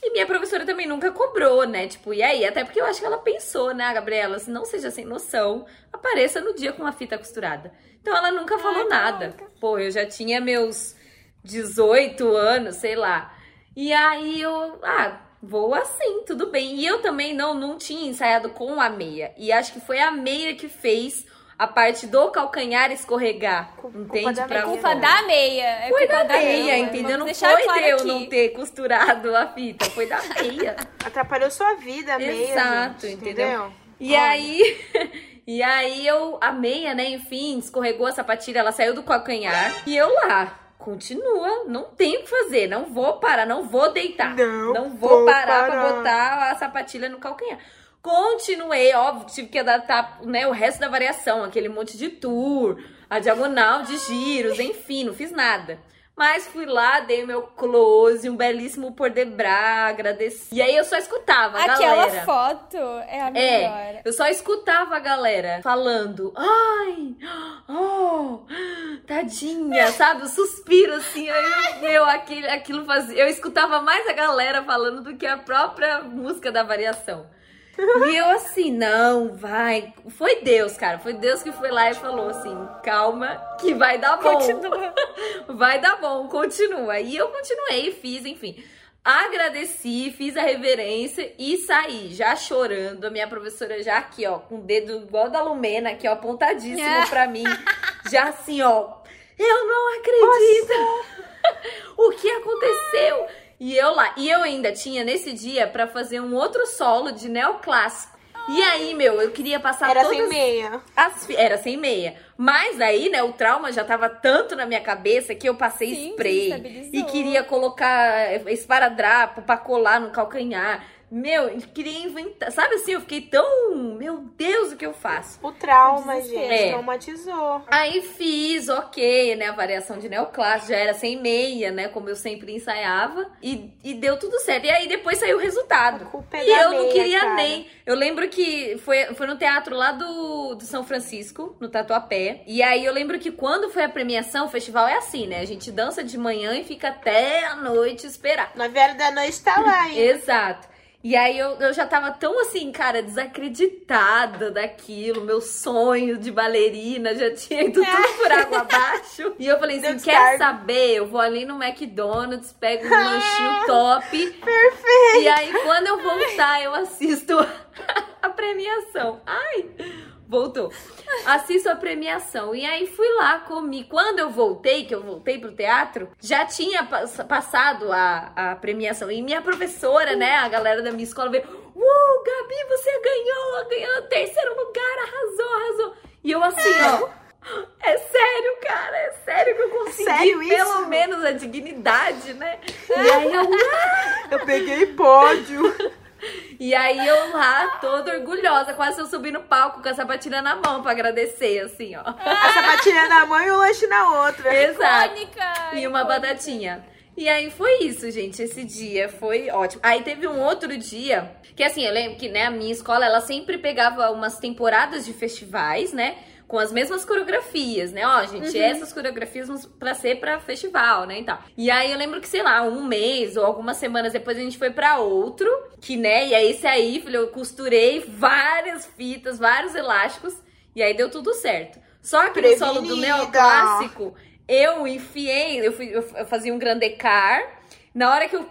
[SPEAKER 3] E minha professora também nunca cobrou, né? Tipo, e aí? Até porque eu acho que ela pensou, né, Gabriela? Se não seja sem noção, apareça no dia com uma fita costurada. Então ela nunca falou
[SPEAKER 1] Ai,
[SPEAKER 3] nada.
[SPEAKER 1] caraca.
[SPEAKER 3] Pô, eu já tinha meus 18 anos, sei lá. E aí eu, ah, vou assim, tudo bem. E eu também não, não tinha ensaiado com a meia. E acho que foi a meia que fez a parte do calcanhar escorregar.
[SPEAKER 2] Culpa
[SPEAKER 3] entende?
[SPEAKER 2] da
[SPEAKER 3] Pra
[SPEAKER 2] meia.
[SPEAKER 1] Culpa da meia. É
[SPEAKER 3] Foi
[SPEAKER 1] culpa
[SPEAKER 3] da meia,
[SPEAKER 1] meia.
[SPEAKER 3] entendeu? Não
[SPEAKER 1] deixar
[SPEAKER 3] foi
[SPEAKER 1] claro
[SPEAKER 3] eu
[SPEAKER 1] aqui.
[SPEAKER 3] não ter costurado a fita, foi da meia. [laughs]
[SPEAKER 2] Atrapalhou sua vida, a meia,
[SPEAKER 3] Exato,
[SPEAKER 2] gente,
[SPEAKER 3] entendeu? E
[SPEAKER 2] Olha.
[SPEAKER 3] aí, e aí eu, a meia, né, enfim, escorregou a sapatilha, ela saiu do calcanhar. E eu lá, continua, não tem o que fazer, não vou parar, não vou deitar.
[SPEAKER 2] Não
[SPEAKER 3] vou,
[SPEAKER 2] vou
[SPEAKER 3] parar, pra
[SPEAKER 2] parar.
[SPEAKER 3] botar a sapatilha no calcanhar. Continuei, óbvio, tive que adaptar né, o resto da variação, aquele monte de tour, a diagonal de giros, enfim, não fiz nada. Mas fui lá, dei meu close, um belíssimo por de bra, agradeci. E aí eu só escutava a
[SPEAKER 1] Aquela
[SPEAKER 3] galera.
[SPEAKER 1] foto é a melhor.
[SPEAKER 3] É, eu só escutava a galera falando, ai, oh, tadinha, sabe? O suspiro assim, aí, meu, aquilo, aquilo fazia. Eu escutava mais a galera falando do que a própria música da variação. E eu assim, não, vai. Foi Deus, cara. Foi Deus que foi lá e falou assim: calma, que vai dar bom.
[SPEAKER 1] Continua. [laughs]
[SPEAKER 3] Vai dar bom, continua. E eu continuei, fiz, enfim. Agradeci, fiz a reverência e saí, já chorando. A minha professora já aqui, ó, com o dedo igual da Lumena, aqui, ó, apontadíssimo
[SPEAKER 1] É.
[SPEAKER 3] pra mim. Já assim, ó, eu não acredito! [laughs] o que aconteceu? E eu lá, e eu ainda tinha nesse dia pra fazer um outro solo de neoclássico. E aí, meu, eu queria passar
[SPEAKER 2] Era
[SPEAKER 3] todas
[SPEAKER 2] sem meia.
[SPEAKER 3] as era sem meia. Mas aí, né, o trauma já tava tanto na minha cabeça que eu passei
[SPEAKER 1] Sim,
[SPEAKER 3] spray e queria colocar esparadrapo pra colar no calcanhar. Meu, eu queria inventar. Sabe assim, eu fiquei tão. Meu Deus, o que eu faço?
[SPEAKER 2] O trauma, gente,
[SPEAKER 3] É.
[SPEAKER 2] traumatizou.
[SPEAKER 3] Aí fiz, ok, né? A variação de neoclássico já era sem meia, né? Como eu sempre ensaiava. E, e deu tudo certo. E aí depois saiu o resultado.
[SPEAKER 2] A culpa é
[SPEAKER 3] E
[SPEAKER 2] da
[SPEAKER 3] eu não
[SPEAKER 2] meia,
[SPEAKER 3] queria
[SPEAKER 2] cara.
[SPEAKER 3] nem. Eu lembro que foi, foi no teatro lá do, do São Francisco, no Tatuapé. E aí eu lembro que quando foi a premiação, o festival é assim, né? A gente dança de manhã e fica até a noite esperar.
[SPEAKER 2] Nove horas da noite tá lá, hein? [laughs]
[SPEAKER 3] Exato. E aí eu, eu já tava tão assim, cara, desacreditada daquilo, meu sonho de bailarina já tinha ido tudo por água abaixo. [laughs] E eu falei assim, quer saber? Eu vou ali no McDonald's, pego um [laughs] lanchinho top. Perfeito! E aí quando eu voltar, eu assisto [laughs] a premiação. Ai, voltou. Assisto a premiação. E aí fui lá, comi. Quando eu voltei, que eu voltei pro teatro, já tinha pass- passado a, a premiação. E minha professora, né, a galera da minha escola veio: Uou, Gabi, você ganhou, ganhou terceiro lugar, arrasou, arrasou. E eu assim, ó. É sério, cara, é sério que eu consegui
[SPEAKER 2] sério isso?
[SPEAKER 3] pelo menos a dignidade, né? E aí eu,
[SPEAKER 2] Eu peguei pódio.
[SPEAKER 3] E aí eu lá, toda orgulhosa, quase eu subi no palco com a sapatilha na mão pra agradecer, assim, ó.
[SPEAKER 2] A sapatilha na mão e o lanche na outra.
[SPEAKER 3] Exato.
[SPEAKER 1] Icônica,
[SPEAKER 3] E uma
[SPEAKER 1] icônica.
[SPEAKER 3] batatinha. E aí foi isso, gente. Esse dia foi ótimo. Aí teve um outro dia, que assim, eu lembro que, né, a minha escola, ela sempre pegava umas temporadas de festivais, né? Com as mesmas coreografias, né? Ó, gente, essas coreografias vão pra ser pra festival, né? E tal. E aí eu lembro que, sei lá, um mês ou algumas semanas depois a gente foi pra outro, que, né? E aí esse aí, filho, eu costurei várias fitas, vários elásticos, e aí deu tudo certo. Só que no solo do
[SPEAKER 2] Prevenida.
[SPEAKER 3] neoclássico, eu enfiei, eu, fui, eu eu fazia um grandecar. Na hora que eu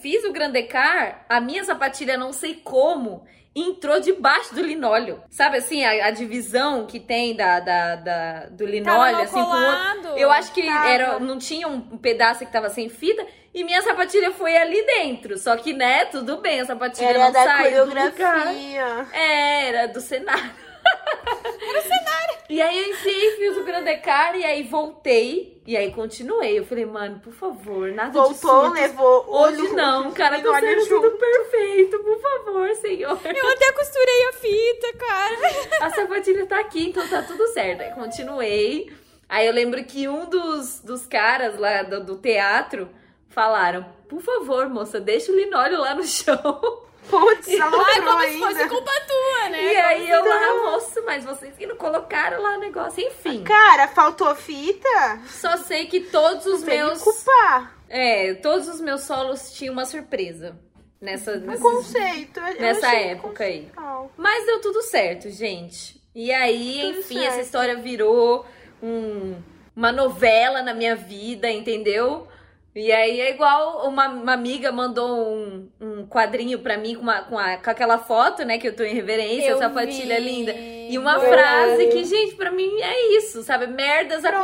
[SPEAKER 3] fiz o grandecar, a minha sapatilha, não sei como, entrou debaixo do linóleo. Sabe assim, a, a divisão que tem da, da, da- do linóleo, assim, com o outro. Eu acho que
[SPEAKER 2] Tava.
[SPEAKER 3] era, não tinha um pedaço que tava sem fita. E minha sapatilha foi ali dentro. Só que, né, tudo bem, a sapatilha
[SPEAKER 2] Era
[SPEAKER 3] não
[SPEAKER 2] da
[SPEAKER 3] saiu do lugar.
[SPEAKER 2] coreografia.
[SPEAKER 3] É, era do cenário. O. E aí eu enfiei, fiz o grandecar e aí voltei. E aí continuei. Eu falei, mano, por favor, nada de
[SPEAKER 2] Voltou, levou
[SPEAKER 3] Hoje
[SPEAKER 2] olho-
[SPEAKER 3] não, cara, tá sendo
[SPEAKER 2] junto.
[SPEAKER 3] tudo perfeito, por favor, senhor.
[SPEAKER 1] Eu até costurei a fita, cara.
[SPEAKER 3] A sapatilha tá aqui, então tá tudo certo. Aí continuei. Aí eu lembro que um dos, dos caras lá do, do teatro falaram: Por favor, moça, deixa o linóleo lá no [laughs] chão.
[SPEAKER 2] Putz,
[SPEAKER 1] Ai, como se fosse
[SPEAKER 2] ainda.
[SPEAKER 1] culpa tua, né?
[SPEAKER 3] E aí eu lá,
[SPEAKER 2] Não.
[SPEAKER 3] moça, mas vocês que não colocaram lá o negócio. Enfim,
[SPEAKER 2] Cara, faltou fita?
[SPEAKER 3] só sei que todos os
[SPEAKER 2] Não tem
[SPEAKER 3] meus.
[SPEAKER 2] que culpar.
[SPEAKER 3] É, todos os meus solos tinham uma surpresa. Nessa,
[SPEAKER 2] Um
[SPEAKER 3] nesses-
[SPEAKER 2] conceito. eu
[SPEAKER 3] nessa época aí. Mas deu tudo certo, gente. E aí,
[SPEAKER 2] Tudo
[SPEAKER 3] enfim,
[SPEAKER 2] certo.
[SPEAKER 3] essa história virou um- uma novela na minha vida, entendeu? E aí é igual uma, uma amiga mandou um, um quadrinho pra mim com, uma, com, a- com aquela foto, né? Que eu tô em reverência,
[SPEAKER 1] Eu
[SPEAKER 3] sapatilha
[SPEAKER 1] vi.
[SPEAKER 3] linda. E uma
[SPEAKER 2] Verdade.
[SPEAKER 3] frase que, gente, pra mim é isso, sabe? Merdas
[SPEAKER 2] Pronto, virou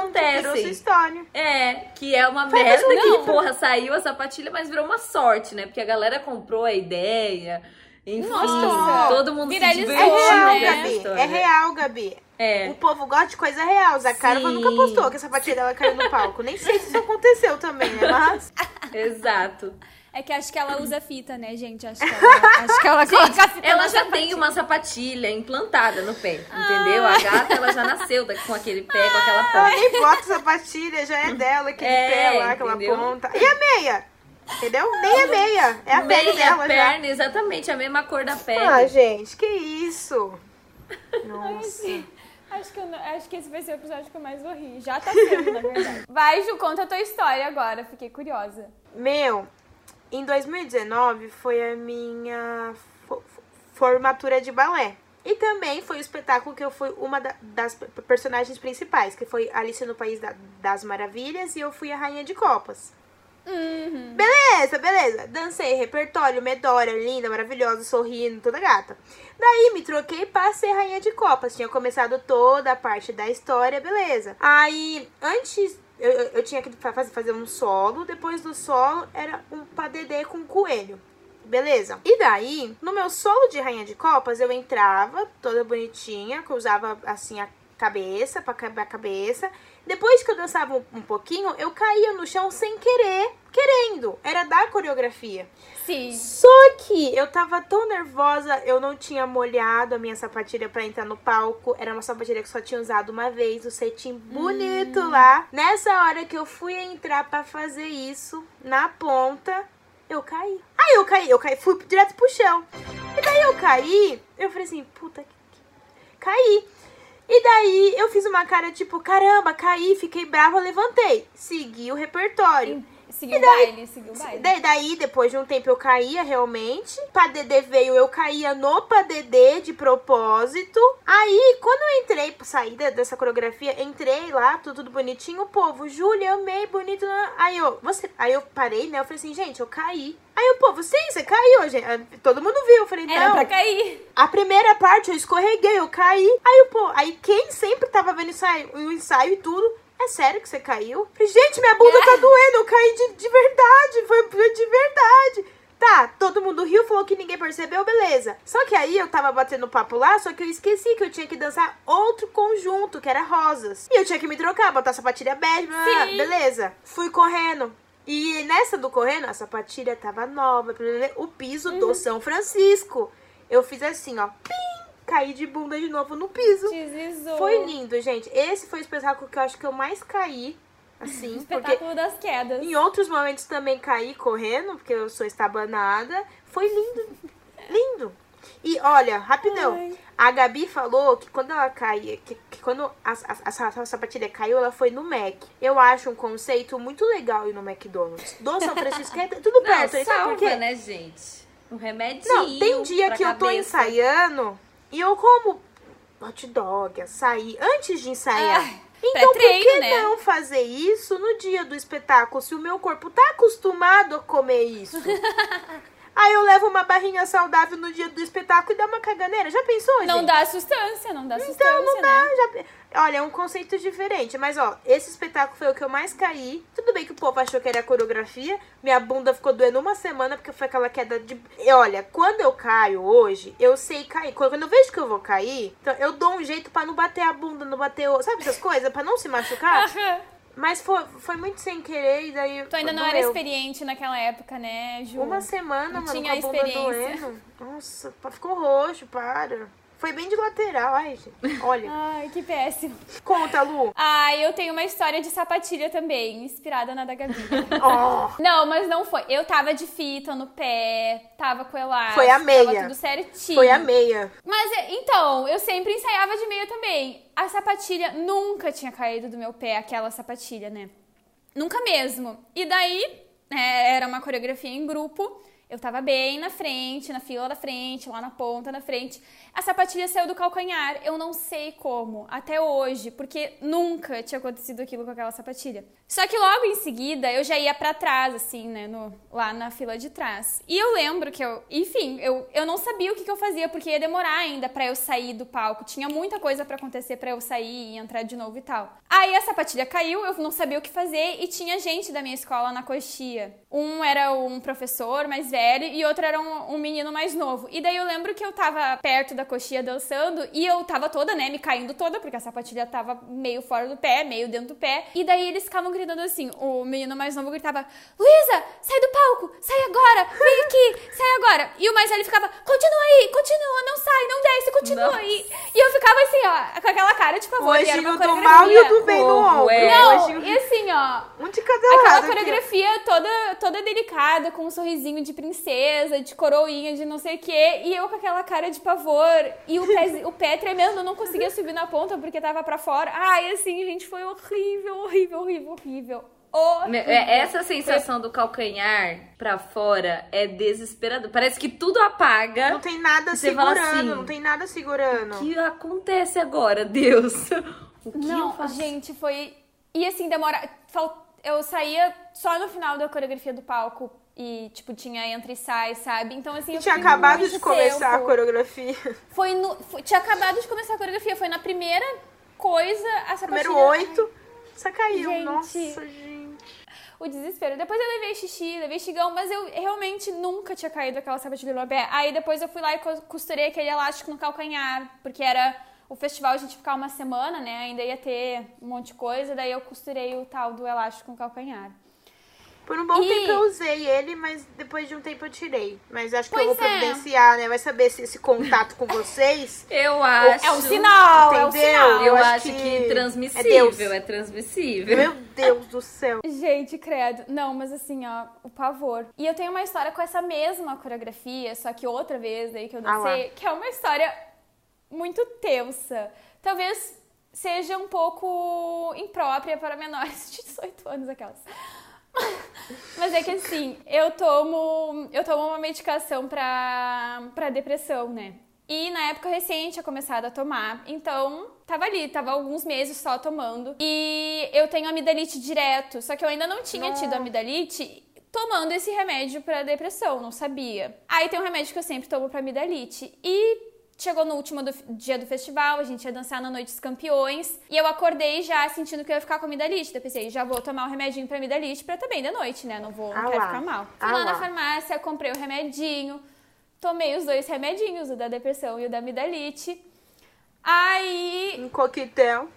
[SPEAKER 3] acontecem.
[SPEAKER 2] história.
[SPEAKER 3] É, que é uma
[SPEAKER 2] Faz
[SPEAKER 3] merda que, porra, saiu a sapatilha, mas virou uma sorte, né? Porque a galera comprou a ideia. Enfim,
[SPEAKER 1] Nossa.
[SPEAKER 3] todo mundo se
[SPEAKER 1] Viralizou,
[SPEAKER 2] É
[SPEAKER 3] divertiu
[SPEAKER 2] real,
[SPEAKER 1] né?
[SPEAKER 3] com essa
[SPEAKER 2] Gabi.
[SPEAKER 3] história.
[SPEAKER 2] É real, Gabi.
[SPEAKER 3] É.
[SPEAKER 2] O povo gosta de coisa real. Zacarova nunca postou que a sapatilha dela caiu no palco. Nem sei se isso aconteceu também, né? Mas. [laughs]
[SPEAKER 3] Exato.
[SPEAKER 1] É que acho que ela usa fita, né, gente? Acho que [laughs] ela, acho que ela coloca a fita
[SPEAKER 3] Ela
[SPEAKER 1] na
[SPEAKER 3] já
[SPEAKER 1] sapatilha.
[SPEAKER 3] tem uma sapatilha implantada no pé, entendeu? A gata, ela já nasceu com aquele pé, com aquela
[SPEAKER 2] Ela
[SPEAKER 3] ponta.
[SPEAKER 2] nem bota sapatilha, já é dela, aquele
[SPEAKER 3] É,
[SPEAKER 2] pé lá, aquela
[SPEAKER 3] entendeu?
[SPEAKER 2] ponta. E a meia? Entendeu? Nem a meia. É a pele
[SPEAKER 3] Meia
[SPEAKER 2] dela já.
[SPEAKER 3] perna, exatamente, a mesma cor da pele.
[SPEAKER 2] Ah, gente, que isso? [laughs] Nossa.
[SPEAKER 1] Acho que, eu acho que esse vai ser o episódio que eu mais vou rir. Já tá sendo, na verdade. [laughs] Vai, Ju, conta a tua história agora. Fiquei curiosa.
[SPEAKER 2] Meu, em 2019 foi a minha fo- fo- formatura de balé. E também foi o espetáculo que eu fui uma da- das pe- personagens principais, que foi Alice no País da- das Maravilhas e eu fui a Rainha de Copas. Beleza, beleza. Dancei, repertório, medória, linda, maravilhosa, sorrindo, toda gata. Daí me troquei pra ser rainha de copas. Tinha começado toda a parte da história, beleza. Aí, antes, eu, eu- eu tinha que fa- fazer, fazer um solo. Depois do solo, era um padedê com coelho. Beleza? E daí, no meu solo de rainha de copas, eu entrava toda bonitinha, usava assim a cabeça, pra caber a cabeça. Depois que eu dançava um, pouquinho, eu caía no chão sem querer, querendo. Era da coreografia.
[SPEAKER 1] Sim.
[SPEAKER 2] Só que eu tava tão nervosa, eu não tinha molhado a minha sapatilha pra entrar no palco. Era uma sapatilha que só tinha usado uma vez, o cetim bonito lá. Nessa hora que eu fui entrar pra fazer isso, na ponta, eu caí. Aí eu caí, eu caí, fui direto pro chão. E daí eu caí, eu falei assim, puta que- Caí. E daí eu fiz uma cara tipo, caramba, caí, fiquei brava, levantei. Segui o repertório.
[SPEAKER 1] Seguiu o baile, seguiu o baile.
[SPEAKER 2] Da- Daí, depois de um tempo, eu caía realmente. Padedê veio, eu caía no padedê de propósito. Aí, quando eu entrei, saí dessa coreografia, entrei lá, tudo, tudo bonitinho. O povo, Júlia, amei, bonito. Aí eu, você, aí eu parei, né? Eu falei assim, gente, eu caí. Aí o povo, sim, você caiu, gente. Ah, Todo mundo viu. Eu falei,
[SPEAKER 1] Era
[SPEAKER 2] não.
[SPEAKER 1] pra cair.
[SPEAKER 2] A primeira parte eu escorreguei, eu caí. Aí, pô, aí quem sempre tava vendo ensaio, o ensaio e tudo, é sério que você caiu? Falei, gente, minha bunda tá [laughs] doendo, eu caí de, de verdade, foi, foi de verdade. Tá, todo mundo riu, falou que ninguém percebeu, beleza. Só que aí eu tava batendo papo lá, só que eu esqueci que eu tinha que dançar outro conjunto, que era rosas. E eu tinha que me trocar, botar sapatilha bege, beleza. Fui correndo. E nessa do correndo, a sapatilha tava nova, o piso
[SPEAKER 1] Uhum.
[SPEAKER 2] do São Francisco. Eu fiz assim, ó, pim, caí de bunda de novo no piso.
[SPEAKER 1] Deslizou.
[SPEAKER 2] Foi lindo, gente. Esse foi o espetáculo que eu acho que eu mais caí, assim, [laughs] porque
[SPEAKER 1] Espetáculo das quedas.
[SPEAKER 2] em outros momentos também caí correndo, porque eu sou estabanada. Foi lindo, lindo. E olha, rapidão.
[SPEAKER 1] Ai.
[SPEAKER 2] A Gabi falou que quando ela caía, que, que quando a, a, a, a sapatilha caiu, ela foi no Mac. Eu acho um conceito muito legal ir no McDonald's. Do São Francisco, é tudo
[SPEAKER 3] Não,
[SPEAKER 2] perto. sabe por
[SPEAKER 3] salva,
[SPEAKER 2] quê?
[SPEAKER 3] né, gente? Um remedinho
[SPEAKER 2] Não, tem dia que eu tô
[SPEAKER 3] cabeça.
[SPEAKER 2] ensaiando e eu como hot dog, açaí, antes de ensaiar.
[SPEAKER 1] Ai,
[SPEAKER 2] então, por que
[SPEAKER 1] né?
[SPEAKER 2] não fazer isso no dia do espetáculo, se o meu corpo tá acostumado a comer isso? [laughs] Aí eu levo uma barrinha saudável no dia do espetáculo e dá uma caganeira. Já pensou,
[SPEAKER 1] Não
[SPEAKER 2] gente?
[SPEAKER 1] dá sustância, não dá sustância,
[SPEAKER 2] Então, não
[SPEAKER 1] né?
[SPEAKER 2] dá. Já... Olha, é um conceito diferente. Mas, ó, esse espetáculo foi o que eu mais caí. Tudo bem que o povo achou que era coreografia. Minha bunda ficou doendo uma semana porque foi aquela queda de. E olha, quando eu caio hoje, eu sei cair. Quando eu vejo que eu vou cair, então eu dou um jeito pra não bater a bunda, não bater o. Sabe essas coisas? Pra não se machucar. [laughs] Mas foi, foi muito sem querer e daí.
[SPEAKER 1] Tu ainda não era
[SPEAKER 2] doeu.
[SPEAKER 1] experiente naquela época, né, Ju?
[SPEAKER 2] Uma semana,
[SPEAKER 1] Não
[SPEAKER 2] mano,
[SPEAKER 1] tinha
[SPEAKER 2] com a
[SPEAKER 1] experiência.
[SPEAKER 2] Nossa, ficou roxo, para. Foi bem de lateral, ai, gente. Olha.
[SPEAKER 1] Ai, que péssimo.
[SPEAKER 2] Conta, Lu.
[SPEAKER 1] Ah, eu tenho uma história de sapatilha também, inspirada na da Gabi. [laughs]
[SPEAKER 2] Ó.
[SPEAKER 1] não, mas não foi. Eu tava de fita no pé, tava com elástico.
[SPEAKER 2] Foi a meia.
[SPEAKER 1] Tava tudo certinho.
[SPEAKER 2] Foi a meia.
[SPEAKER 1] Mas é, então, eu sempre ensaiava de meia também. A sapatilha nunca tinha caído do meu pé, aquela sapatilha, né? Nunca mesmo. E daí, né, era uma coreografia em grupo. Eu tava bem na frente, na fila da frente, lá na ponta da frente. A sapatilha saiu do calcanhar. Eu não sei como, até hoje, porque nunca tinha acontecido aquilo com aquela sapatilha. Só que logo em seguida eu já ia pra trás, assim, né, no, lá na fila de trás. E eu lembro que eu, enfim, eu, eu não sabia o que, que eu fazia, porque ia demorar ainda pra eu sair do palco. Tinha muita coisa pra acontecer pra eu sair e entrar de novo e tal. Aí a sapatilha caiu, eu não sabia o que fazer e tinha gente da minha escola na coxia. Um era um professor mais velho e outro era um, um menino mais novo. E daí eu lembro que eu tava perto da coxia dançando e eu tava toda, né, me caindo toda, porque a sapatilha tava meio fora do pé, meio dentro do pé. E daí eles ficavam gritando assim, o menino mais novo gritava, Luísa, sai do palco, sai agora, vem aqui, sai agora. E o mais velho ficava, continua aí, continua, não sai, não desce, continua
[SPEAKER 3] Nossa.
[SPEAKER 1] aí. E eu ficava assim, ó, com aquela cara de e uma
[SPEAKER 2] anjinho do
[SPEAKER 1] coreografia.
[SPEAKER 2] mal e do bem no
[SPEAKER 3] Povo,
[SPEAKER 2] ombro.
[SPEAKER 3] é.
[SPEAKER 1] Não, e assim, ó,
[SPEAKER 2] Um de cada
[SPEAKER 1] Aquela
[SPEAKER 2] lado. aqui,
[SPEAKER 1] coreografia toda, toda delicada, com um sorrisinho de princesa, de coroinha, de não sei o quê. E eu com aquela cara de pavor. E o pé, o pé tremendo, eu não conseguia subir na ponta porque tava pra fora. Ai, assim, gente, foi horrível, horrível, horrível, horrível. Horrível.
[SPEAKER 3] É- Essa sensação do calcanhar pra fora é desesperador. Parece que tudo apaga.
[SPEAKER 2] Não tem nada segurando,
[SPEAKER 3] assim,
[SPEAKER 2] não tem nada segurando.
[SPEAKER 3] O que acontece agora, Deus? [laughs] O que eu
[SPEAKER 1] Não,
[SPEAKER 3] faço?
[SPEAKER 1] gente, foi. E assim, demora. Eu saía só no final da coreografia do palco. E, tipo, tinha entra e sai, sabe? Então, assim, eu
[SPEAKER 2] Tinha acabado de começar a
[SPEAKER 1] tempo.
[SPEAKER 2] coreografia.
[SPEAKER 1] Foi no. foi- tinha acabado de começar a coreografia. Foi na primeira coisa, a sapatilha.
[SPEAKER 2] Número 8. Só caiu.
[SPEAKER 1] Gente.
[SPEAKER 2] Nossa, gente.
[SPEAKER 1] O desespero. Depois eu levei xixi, levei xigão, mas eu realmente nunca tinha caído aquela sapatilha no pé. Aí depois eu fui lá e co- costurei aquele elástico no calcanhar, porque era o festival, a gente ficar uma semana, né? Ainda ia ter um monte de coisa, daí eu costurei o tal do elástico no calcanhar.
[SPEAKER 2] Por um bom
[SPEAKER 1] E-
[SPEAKER 2] tempo eu usei ele, mas depois de um tempo eu tirei. Mas acho que eu vou
[SPEAKER 1] Pois é.
[SPEAKER 2] providenciar, né? Vai saber se esse contato com vocês. [laughs]
[SPEAKER 3] Eu acho.
[SPEAKER 1] É um sinal, é um
[SPEAKER 2] Entendeu?
[SPEAKER 1] sinal.
[SPEAKER 3] Eu
[SPEAKER 2] acho
[SPEAKER 3] acho
[SPEAKER 2] que
[SPEAKER 3] que,
[SPEAKER 2] é Deus.
[SPEAKER 3] transmissível, é transmissível.
[SPEAKER 2] Meu Deus do céu.
[SPEAKER 1] Gente, credo. Não, mas assim, ó, o pavor. E eu tenho uma história com essa mesma coreografia, só que outra vez aí que eu
[SPEAKER 2] Ah
[SPEAKER 1] dancei, que é uma história muito tensa. Talvez seja um pouco imprópria para menores de [laughs] 18 anos, aquelas. [laughs] Mas é que assim, eu tomo, eu tomo uma medicação pra, pra depressão, né? E na época recente tinha começado a tomar, então tava ali, tava alguns meses só tomando. E eu tenho amidalite direto, só que eu ainda não tinha tido amidalite tomando esse remédio pra depressão, não sabia. Aí tem um remédio que eu sempre tomo pra amidalite. E Chegou no último do- dia do festival, a gente ia dançar na Noite dos Campeões. E eu acordei já sentindo que eu ia ficar com amidalite. Eu pensei, já vou tomar o remedinho pra amidalite pra também da noite, né? Não vou, não
[SPEAKER 2] Ah
[SPEAKER 1] quero
[SPEAKER 2] lá.
[SPEAKER 1] ficar mal. Fui
[SPEAKER 2] Ah
[SPEAKER 1] lá na
[SPEAKER 2] lá.
[SPEAKER 1] farmácia, comprei o remedinho. Tomei os dois remedinhos, o da depressão e o da amidalite. Aí
[SPEAKER 2] Um coquetel.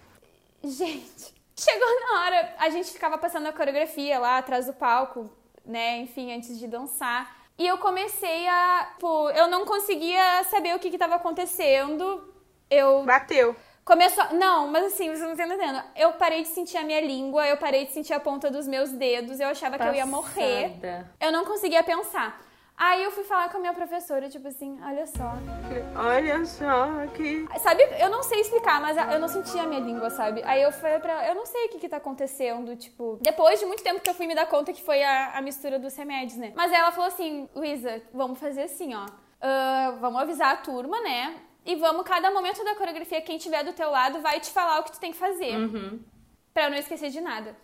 [SPEAKER 1] Gente, chegou na hora, a gente ficava passando a coreografia lá atrás do palco, né? Enfim, antes de dançar. E eu comecei a. Tipo, eu não conseguia saber o que estava acontecendo. Eu.
[SPEAKER 2] Bateu.
[SPEAKER 1] Começou. Não, mas assim, vocês não estão entendendo. Eu parei de sentir a minha língua, eu parei de sentir a ponta dos meus dedos, eu achava que eu ia morrer.
[SPEAKER 3] Passada.
[SPEAKER 1] Eu não conseguia pensar. Aí eu fui falar com a minha professora, tipo assim, olha só.
[SPEAKER 2] Olha só que.
[SPEAKER 1] Sabe, eu não sei explicar, mas eu não sentia a minha língua, sabe? Aí eu falei pra ela, eu não sei o que que tá acontecendo, tipo... Depois de muito tempo que eu fui me dar conta que foi a, a mistura dos remédios, né? Mas ela falou assim, Luísa, vamos fazer assim, ó. Ah, vamos avisar a turma, né? E vamos, cada momento da coreografia, quem tiver do teu lado vai te falar o que tu tem que fazer.
[SPEAKER 3] Uhum.
[SPEAKER 1] Pra eu não esquecer de nada.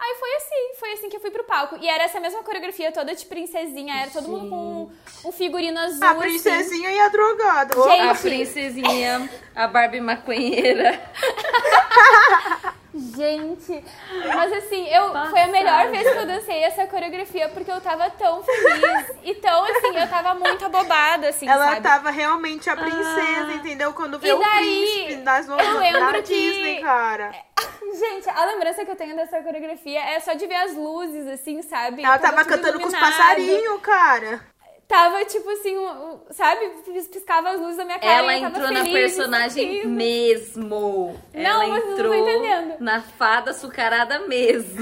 [SPEAKER 1] Aí foi assim, foi assim que eu fui pro palco. E era essa mesma coreografia toda de princesinha, era todo mundo com um figurino azul.
[SPEAKER 2] A
[SPEAKER 1] assim.
[SPEAKER 2] princesinha e a drogada.
[SPEAKER 1] Gente,
[SPEAKER 3] A princesinha, a Barbie maconheira. [laughs]
[SPEAKER 1] Gente, mas assim, eu foi a melhor
[SPEAKER 3] Passada.
[SPEAKER 1] vez que eu dancei essa coreografia porque eu tava tão feliz. E tão assim, eu tava muito abobada, assim,
[SPEAKER 2] Ela
[SPEAKER 1] sabe?
[SPEAKER 2] tava realmente a princesa, entendeu? Quando vê
[SPEAKER 1] E
[SPEAKER 2] o
[SPEAKER 1] daí,
[SPEAKER 2] príncipe nas
[SPEAKER 1] eu
[SPEAKER 2] novelas da Disney, cara.
[SPEAKER 1] Gente, a lembrança que eu tenho dessa coreografia é só de ver as luzes, assim, sabe?
[SPEAKER 2] Ela
[SPEAKER 1] Tava
[SPEAKER 2] tava
[SPEAKER 1] tudo
[SPEAKER 2] cantando com os
[SPEAKER 1] iluminado.
[SPEAKER 2] passarinhos, cara.
[SPEAKER 1] Tava, tipo assim, sabe? Pis- Piscava as luzes da minha cara
[SPEAKER 3] Ela entrou na personagem
[SPEAKER 1] sorriso.
[SPEAKER 3] mesmo.
[SPEAKER 1] Não,
[SPEAKER 3] Ela
[SPEAKER 1] mas eu não tô
[SPEAKER 3] entrou
[SPEAKER 1] entendendo.
[SPEAKER 3] na fada açucarada mesmo.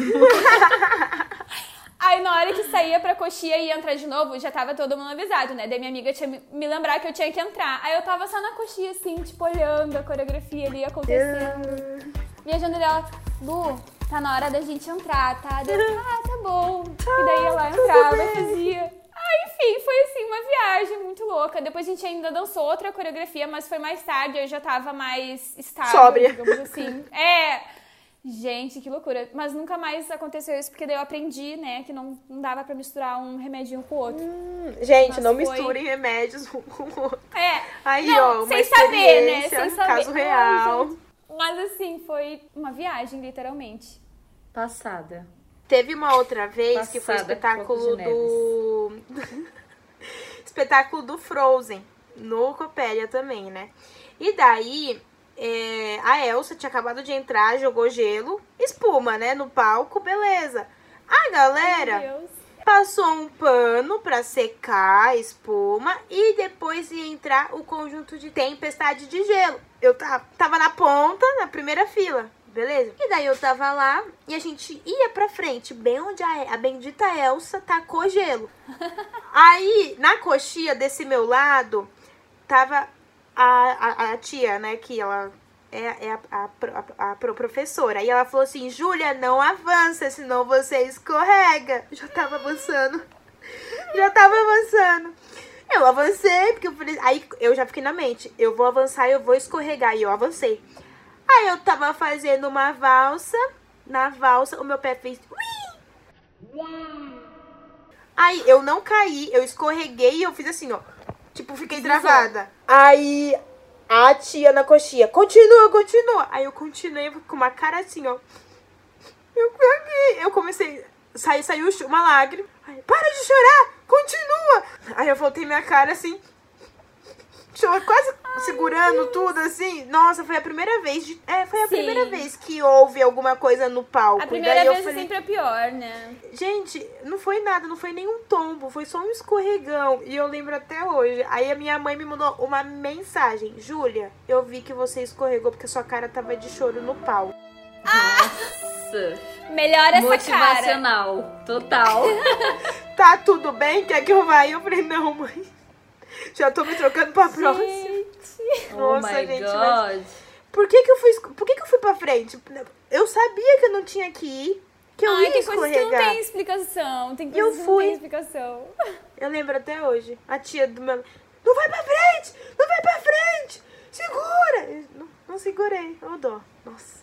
[SPEAKER 1] Aí na hora que saía pra coxia e ia entrar de novo, já tava todo mundo avisado, né? Daí minha amiga tinha me me lembrar que eu tinha que entrar. Aí eu tava só na coxia, assim, tipo, olhando a coreografia ali acontecendo. Viajando dela, Lu, tá na hora da gente entrar, tá? Daí eu, ah, tá bom. E daí ela entrava fazia. Ah, enfim, foi assim, uma viagem muito louca. Depois a gente ainda dançou outra coreografia, mas foi mais tarde, eu já tava mais estável,
[SPEAKER 2] Sóbria.
[SPEAKER 1] digamos assim. [laughs] É. Gente, que loucura. Mas nunca mais aconteceu isso, porque daí eu aprendi, né, que não, não dava pra misturar um remedinho com o outro.
[SPEAKER 2] Gente,
[SPEAKER 1] Mas
[SPEAKER 2] não
[SPEAKER 1] foi-
[SPEAKER 2] misturem remédios um com o outro.
[SPEAKER 1] É.
[SPEAKER 2] Aí,
[SPEAKER 1] não,
[SPEAKER 2] ó, uma
[SPEAKER 1] sem saber, né? Sem saber.
[SPEAKER 2] caso
[SPEAKER 1] Ai,
[SPEAKER 2] real.
[SPEAKER 1] gente. Mas assim, foi uma viagem, literalmente.
[SPEAKER 3] Passada.
[SPEAKER 2] Teve uma outra vez que foi o
[SPEAKER 3] Passada
[SPEAKER 2] espetáculo do. [laughs] espetáculo do Frozen, no Copélia também, né? E daí, é, a Elsa tinha acabado de entrar, jogou gelo, espuma, né? No palco, beleza. A galera
[SPEAKER 1] Meu Deus.
[SPEAKER 2] Passou um pano pra secar a espuma e depois ia entrar o conjunto de tempestade de gelo. Eu tava, tava na ponta, na primeira fila, beleza? E daí eu tava lá e a gente ia pra frente, bem onde a, a bendita Elsa tacou gelo. [laughs] Aí, na coxia desse meu lado, tava a, a, a tia, né, que ela é, é a, a, a, a pro- professora. E ela falou assim, Júlia, não avança, senão você escorrega. Já tava avançando. Já tava avançando. Eu avancei, porque eu falei. Aí eu já fiquei na mente. Eu vou avançar eu vou escorregar. E eu avancei. Aí eu tava fazendo uma valsa. Na valsa, o meu pé fez. Ui! Aí eu não caí, eu escorreguei e eu fiz assim, ó. Tipo, fiquei travada. Aí a tia na coxinha, continua, continua. Aí eu continuei com uma cara assim, ó. Eu. Eu comecei. Saiu, saiu uma lágrima. Aí, para de chorar! Continua! Aí eu voltei minha cara assim. Chorou, quase segurando tudo assim. Nossa, foi a primeira vez. De, é, foi a
[SPEAKER 1] Sim.
[SPEAKER 2] primeira vez que houve alguma coisa no palco.
[SPEAKER 1] A primeira
[SPEAKER 2] daí eu
[SPEAKER 1] vez é
[SPEAKER 2] falei,
[SPEAKER 1] sempre a pior, né?
[SPEAKER 2] Gente, não foi nada, não foi nenhum tombo, foi só um escorregão. E eu lembro até hoje. Aí a minha mãe me mandou uma mensagem: Júlia, eu vi que você escorregou porque sua cara tava de choro no pau.
[SPEAKER 3] Nossa.
[SPEAKER 1] Melhor essa cara.
[SPEAKER 3] Motivacional. Total. [laughs]
[SPEAKER 2] Tá tudo bem? Quer que eu vá? Eu falei: Não, mãe. [laughs] Já tô me trocando pra próxima.
[SPEAKER 1] Gente.
[SPEAKER 3] oh
[SPEAKER 2] Nossa,
[SPEAKER 3] my
[SPEAKER 2] gente,
[SPEAKER 3] God.
[SPEAKER 2] Por que que eu fui, por que que eu fui pra frente? Eu sabia que eu não tinha que ir, que eu
[SPEAKER 1] Ai,
[SPEAKER 2] ia
[SPEAKER 1] tem coisas que não
[SPEAKER 2] escorregar.
[SPEAKER 1] tem explicação. Tem
[SPEAKER 2] E eu
[SPEAKER 1] coisas que não
[SPEAKER 2] fui.
[SPEAKER 1] tem explicação. [laughs]
[SPEAKER 2] Eu lembro até hoje. A tia do meu. Não vai pra frente! Não vai pra frente! Segura! Não, não segurei. Eu dó. Nossa.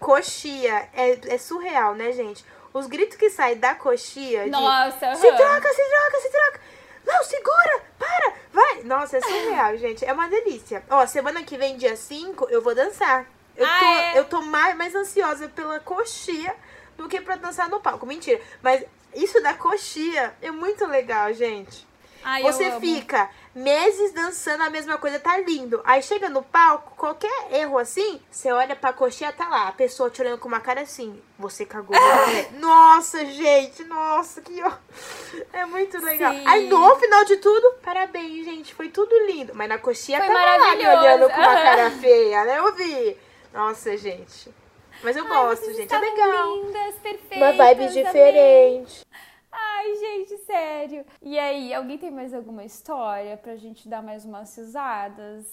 [SPEAKER 2] Coxia é, é surreal, né, gente? Os gritos que saem da coxia. de,
[SPEAKER 1] Nossa,
[SPEAKER 2] Se troca, se troca, se troca! Não, segura! Para! Vai! Nossa, é surreal, gente. É uma delícia. Ó, semana que vem, dia 5, eu vou dançar. Eu
[SPEAKER 1] Ah,
[SPEAKER 2] tô,
[SPEAKER 1] é?
[SPEAKER 2] eu tô mais, mais ansiosa pela coxia do que pra dançar no palco. Mentira. Mas isso da coxia é muito legal, gente.
[SPEAKER 1] Ai,
[SPEAKER 2] Você fica meses dançando a mesma coisa, tá lindo. Aí chega no palco, qualquer erro assim, você olha pra coxinha, tá lá, a pessoa te olhando com uma cara assim. Você cagou. [laughs] nossa, gente, nossa, que ó. É muito legal.
[SPEAKER 1] Sim.
[SPEAKER 2] Aí no final de tudo, parabéns, gente, foi tudo lindo. Mas na coxinha
[SPEAKER 1] Foi
[SPEAKER 2] tava lá me olhando com uma cara feia, né? Eu vi. Nossa, gente. Mas eu
[SPEAKER 1] Ai,
[SPEAKER 2] gosto, gente, é legal.
[SPEAKER 1] lindas, perfeitas.
[SPEAKER 2] Uma vibe diferente.
[SPEAKER 1] Ai, gente, sério. E aí, alguém tem mais alguma história pra gente dar mais umas risadas?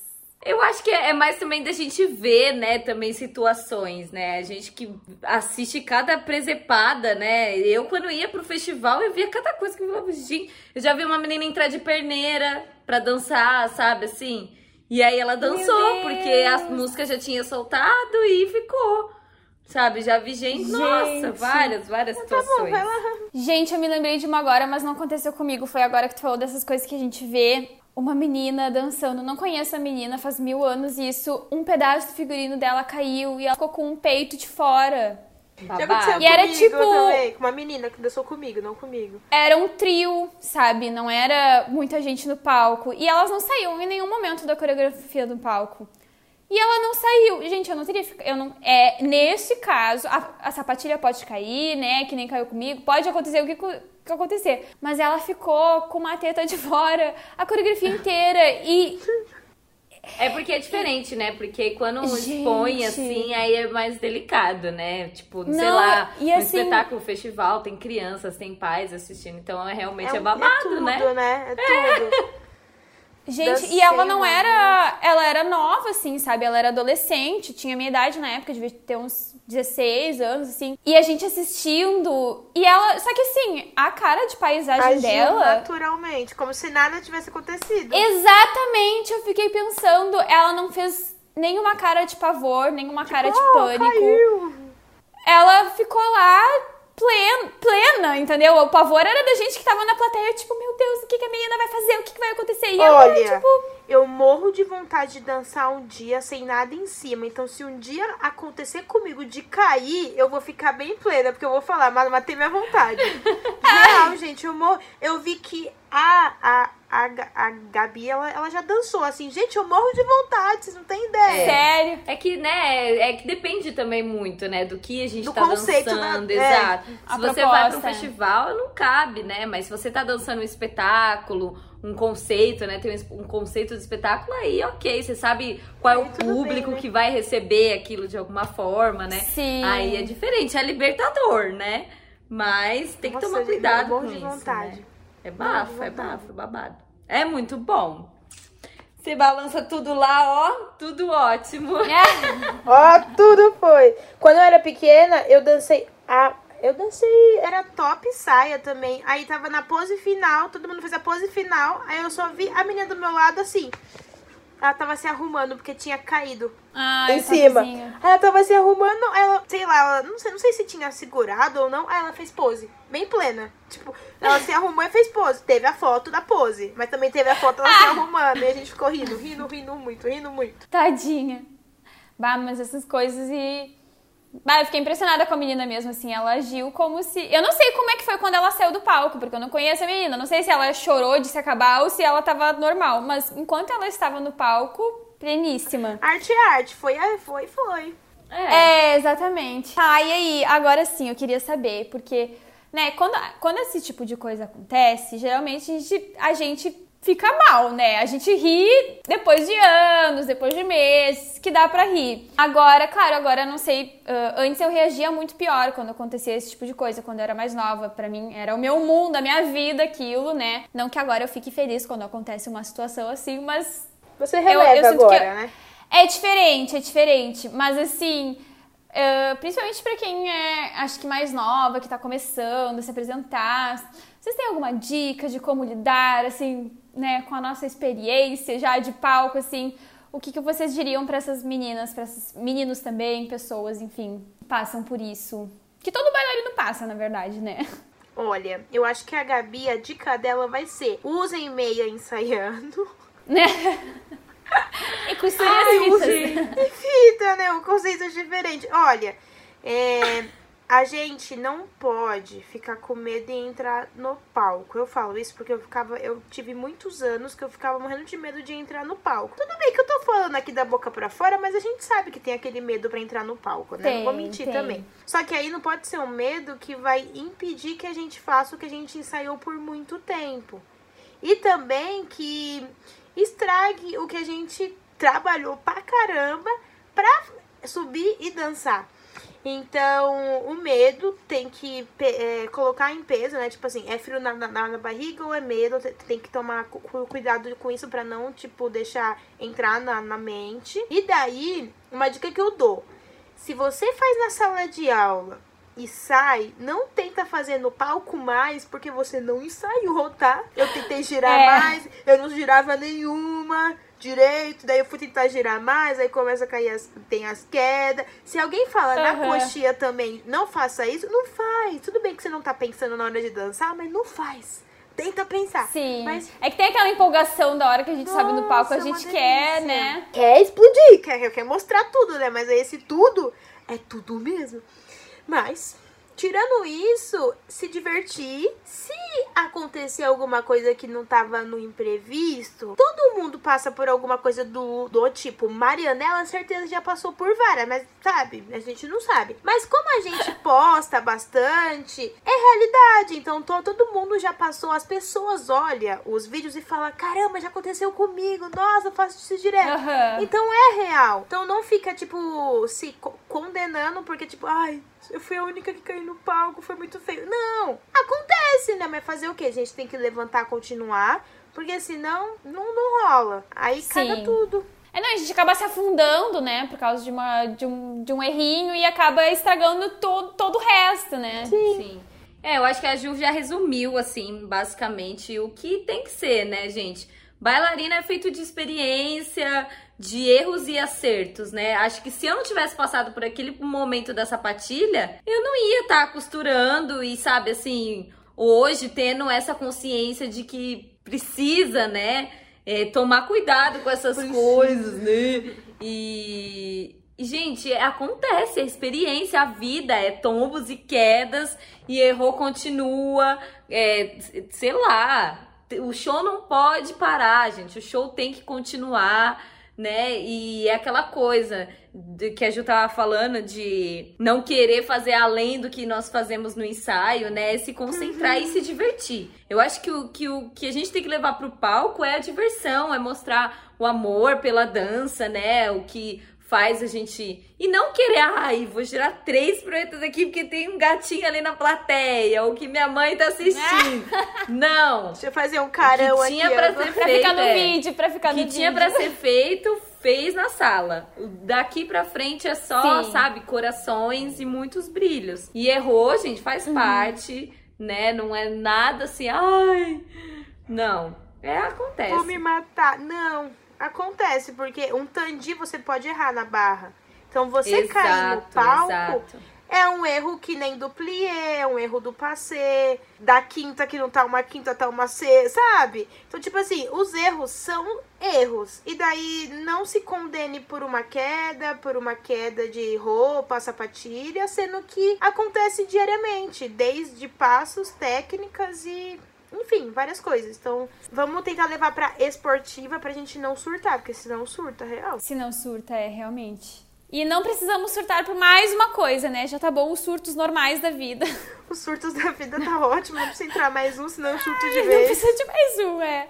[SPEAKER 3] Eu acho que é mais também da gente ver, né, também situações, né? A gente que assiste cada presepada, né? Eu, quando ia pro festival, eu via cada coisa que eu falava, gente, eu já vi uma menina entrar de perneira pra dançar, sabe, assim? E aí ela dançou, porque a música já tinha soltado e ficou. Sabe, já vi gente, nossa,
[SPEAKER 1] Gente.
[SPEAKER 3] várias, várias situações.
[SPEAKER 2] vai lá.
[SPEAKER 1] Gente, eu me lembrei de uma agora, mas não aconteceu comigo. Foi agora que tu falou dessas coisas que a gente vê. Uma menina dançando, não conheço a menina, faz mil anos isso. Um pedaço do figurino dela caiu e ela ficou com um peito de fora.
[SPEAKER 2] Já aconteceu.
[SPEAKER 1] E era tipo-
[SPEAKER 2] também, com uma menina que dançou comigo, não comigo.
[SPEAKER 1] Era um trio, sabe? Não era muita gente no palco. E elas não saíam em nenhum momento da coreografia do palco. E ela não saiu. Gente, eu não teria ficado. Eu não, é, nesse caso, a, a sapatilha pode cair, né? Que nem caiu comigo. Pode acontecer o que, que acontecer. Mas ela ficou com uma teta de fora a coreografia inteira. E
[SPEAKER 3] É porque é diferente, né? Porque quando
[SPEAKER 1] Gente.
[SPEAKER 3] expõe assim, aí é mais delicado, né? Tipo, sei
[SPEAKER 1] Não,
[SPEAKER 3] lá,
[SPEAKER 1] e
[SPEAKER 3] no
[SPEAKER 1] assim-
[SPEAKER 3] espetáculo, festival, tem crianças, tem pais assistindo, então é realmente é,
[SPEAKER 2] um-
[SPEAKER 3] babado,
[SPEAKER 2] tudo,
[SPEAKER 3] né?
[SPEAKER 2] né? É tudo.
[SPEAKER 1] Gente, e ela não era. Ela era nova, assim, sabe? Ela era adolescente, tinha minha idade na época, devia ter uns 16 anos, assim. E a gente assistindo. E ela. Só que assim, a cara de paisagem
[SPEAKER 2] Agiu
[SPEAKER 1] dela.
[SPEAKER 2] naturalmente, como se nada tivesse acontecido.
[SPEAKER 1] Exatamente, eu fiquei pensando, ela não fez nenhuma cara de pavor, nenhuma cara de
[SPEAKER 2] Oh,
[SPEAKER 1] pânico.
[SPEAKER 2] caiu.
[SPEAKER 1] Ela ficou lá plena, plena, entendeu? O pavor era da gente que tava na plateia, tipo, meu Deus, o que, que a menina vai fazer? O que, que vai acontecer? E
[SPEAKER 2] Olha,
[SPEAKER 1] tipo.
[SPEAKER 2] Eu morro de vontade de dançar um dia sem nada em cima. Então, se um dia acontecer comigo de cair, eu vou ficar bem plena, porque eu vou falar, mas matei minha vontade. [laughs] Real, gente, eu morro. Eu vi que a, a, a, a Gabi, ela, ela já dançou assim. Gente, eu morro de vontade, vocês não têm ideia.
[SPEAKER 1] Sério.
[SPEAKER 3] É que, né, é que depende também muito, né, do que a gente
[SPEAKER 2] Do
[SPEAKER 3] tá
[SPEAKER 2] conceito da-
[SPEAKER 3] dançando,
[SPEAKER 2] é.
[SPEAKER 3] exato.
[SPEAKER 1] A
[SPEAKER 3] Se você vai para um
[SPEAKER 1] proposta.
[SPEAKER 3] festival, não cabe, né, mas se você tá dançando um espetáculo, um conceito, né, tem um um conceito de espetáculo, aí ok, você sabe qual é o público
[SPEAKER 2] bem, né?
[SPEAKER 3] que vai receber aquilo de alguma forma, né.
[SPEAKER 1] Sim.
[SPEAKER 3] Aí é diferente, é libertador, né, mas tem que
[SPEAKER 2] Nossa,
[SPEAKER 3] tomar cuidado com
[SPEAKER 2] de
[SPEAKER 3] isso,
[SPEAKER 2] vontade.
[SPEAKER 3] né. É bafo, é bafo, é babado. É muito bom. Você balança tudo lá, ó, tudo ótimo. [laughs]
[SPEAKER 2] Ó, tudo foi. Quando eu era pequena, eu dancei. A, eu dancei. Era top saia também. Aí tava na pose final, todo mundo fez a pose final. Aí eu só vi a menina do meu lado assim. Ela tava se arrumando porque tinha caído
[SPEAKER 1] Ai,
[SPEAKER 2] em cima.
[SPEAKER 1] topzinho.
[SPEAKER 2] Aí ela tava se arrumando, aí ela, sei lá, ela, não sei, não sei se tinha segurado ou não. Aí ela fez pose, bem plena. Tipo, ela se arrumou e fez pose. Teve a foto da pose, mas também teve a foto ela se arrumando. E a gente ficou rindo, rindo, rindo muito, rindo muito.
[SPEAKER 1] Tadinha. Bah, mas essas coisas e. Bah, eu fiquei impressionada com a menina mesmo, assim. Ela agiu como se. Eu não sei como é que foi quando ela saiu do palco, porque eu não conheço a menina. Não sei se ela chorou de se acabar ou se ela tava normal. Mas enquanto ela estava no palco, pleníssima.
[SPEAKER 2] Arte é arte, foi, é, foi, foi.
[SPEAKER 1] É, exatamente. Tá, e aí, agora sim, eu queria saber, porque, né, quando, quando esse tipo de coisa acontece, geralmente a gente, a gente fica mal, né? A gente ri depois de anos, depois de meses, que dá pra rir. Agora, claro, agora eu não sei, ah, antes eu reagia muito pior quando acontecia esse tipo de coisa, quando eu era mais nova. Pra mim, era o meu mundo, a minha vida, aquilo, né? Não que agora eu fique feliz quando acontece uma situação assim, mas
[SPEAKER 2] Você releva
[SPEAKER 1] eu sinto
[SPEAKER 2] agora,
[SPEAKER 1] que-
[SPEAKER 2] né?
[SPEAKER 1] é diferente, é diferente. Mas assim, eh, principalmente pra quem é, acho que mais nova, que tá começando a se apresentar. Vocês têm alguma dica de como lidar, assim, né, com a nossa experiência já de palco, assim? O que, que vocês diriam pra essas meninas, pra esses meninos também, pessoas, enfim, passam por isso? Que todo bailarino passa, na verdade, né?
[SPEAKER 2] Olha, eu acho que a Gabi, a dica dela vai ser: usem meia ensaiando.
[SPEAKER 1] Né? [laughs] E costurem as fitas.
[SPEAKER 3] gente.
[SPEAKER 2] Fita, né? Um conceito diferente. Olha, é, a gente não pode ficar com medo de entrar no palco. Eu falo isso porque eu ficava, eu tive muitos anos que eu ficava morrendo de medo de entrar no palco. Tudo bem que eu tô falando aqui da boca para fora, mas a gente sabe que tem aquele medo para entrar no palco, né?
[SPEAKER 1] Tem,
[SPEAKER 2] não vou mentir
[SPEAKER 1] tem.
[SPEAKER 2] também. Só que aí não pode ser um medo que vai impedir que a gente faça o que a gente ensaiou por muito tempo. E também que estrague o que a gente trabalhou pra caramba pra subir e dançar. Então, o medo tem que é, colocar em peso, né? Tipo assim, é frio na, na, na barriga ou é medo? Tem- que tomar cu- cu- cuidado com isso pra não, tipo, deixar entrar na, na mente. E daí, uma dica que eu dou. Se você faz na sala de aula e sai, não tenta fazer no palco mais, porque você não ensaiou, tá? Eu tentei girar
[SPEAKER 1] É.
[SPEAKER 2] mais, eu não girava nenhuma direito, daí eu fui tentar girar mais, aí começa a cair, as, tem as quedas. Se alguém fala na
[SPEAKER 1] Aham.
[SPEAKER 2] coxinha também, não faça isso, não faz. Tudo bem que você não tá pensando na hora de dançar, mas não faz. Tenta pensar.
[SPEAKER 1] Sim.
[SPEAKER 2] Mas
[SPEAKER 1] É que tem aquela empolgação da hora que a gente sobe no palco, a
[SPEAKER 2] Nossa, é
[SPEAKER 1] gente quer, né?
[SPEAKER 2] quer explodir, quer, quer mostrar tudo, né? Mas aí esse tudo é tudo mesmo. Mas, tirando isso, se divertir. Se acontecer alguma coisa que não tava no imprevisto, todo mundo passa por alguma coisa do, do tipo. Marianela, certeza já passou por várias, mas sabe? A gente não sabe. Mas como a gente [laughs] posta bastante, é realidade. Então to- todo mundo já passou. As pessoas olham os vídeos e falam: caramba, já aconteceu comigo. Nossa, eu faço isso direto.
[SPEAKER 1] Aham.
[SPEAKER 2] Então é real. Então não fica, tipo, se co- condenando porque, tipo, ai, eu fui a única que caiu no palco, foi muito feio. Não, acontece, né? Mas fazer o quê? A gente tem que levantar, continuar, porque senão não, não rola. Aí caga
[SPEAKER 1] Sim.
[SPEAKER 2] tudo.
[SPEAKER 1] É, não, a gente acaba se afundando, né? Por causa de, uma, de, um, de um errinho e acaba estragando todo, todo o resto, né?
[SPEAKER 3] Sim. É, eu acho que a Ju já resumiu, assim, basicamente o que tem que ser, né, gente? Bailarina é feito de experiência, de erros e acertos, né? Acho que se eu não tivesse passado por aquele momento da sapatilha, eu não ia estar costurando e, sabe, assim, hoje tendo essa consciência de que precisa, né, é, tomar cuidado com essas coisas, né? E, gente, acontece, a experiência, a vida é tombos e quedas, e errou, continua, é, sei lá. O show não pode parar, gente. O show tem que continuar, né? E é aquela coisa de que a Ju tava falando de não querer fazer além do que nós fazemos no ensaio, né? Se concentrar e se divertir. Eu acho que o, que o que a gente tem que levar pro palco é a diversão, é mostrar o amor pela dança, né? O que faz a gente. E não querer, ai, vou girar três proetas aqui porque tem um gatinho ali na plateia, ou que minha mãe tá assistindo. [laughs] não.
[SPEAKER 2] Deixa eu fazer um carão
[SPEAKER 3] que
[SPEAKER 2] aqui.
[SPEAKER 3] tinha pra ser
[SPEAKER 1] Pra
[SPEAKER 3] feito.
[SPEAKER 1] ficar no
[SPEAKER 3] é.
[SPEAKER 1] vídeo, pra ficar
[SPEAKER 3] que
[SPEAKER 1] no
[SPEAKER 3] tinha
[SPEAKER 1] vídeo.
[SPEAKER 3] pra ser feito, fez na sala. Daqui pra frente é só,
[SPEAKER 1] Sim.
[SPEAKER 3] sabe, corações e muitos brilhos. E errou, gente, faz
[SPEAKER 1] Uhum.
[SPEAKER 3] parte, né? Não é nada assim, ai. Não. É, acontece.
[SPEAKER 2] Vou me matar. Não, acontece, porque um tandi você pode errar na barra. Então você cair no
[SPEAKER 3] Exato,
[SPEAKER 2] palco
[SPEAKER 3] exato.
[SPEAKER 2] é um erro que nem do plié, é um erro do passé, da quinta que não tá uma quinta, tá uma C, sabe? Então, tipo assim, os erros são erros. E daí não se condene por uma queda, por uma queda de roupa, sapatilha, sendo que acontece diariamente, desde passos, técnicas e enfim, várias coisas. Então, vamos tentar levar pra esportiva pra gente não surtar, porque senão surta, real.
[SPEAKER 1] Se não surta, é, realmente. E não precisamos surtar por mais uma coisa, né? Já tá bom os surtos normais da vida. [laughs]
[SPEAKER 2] Os surtos da vida tá ótimo, não precisa entrar mais um, senão eu surto de
[SPEAKER 1] Não
[SPEAKER 2] vez.
[SPEAKER 1] precisa de mais um, é.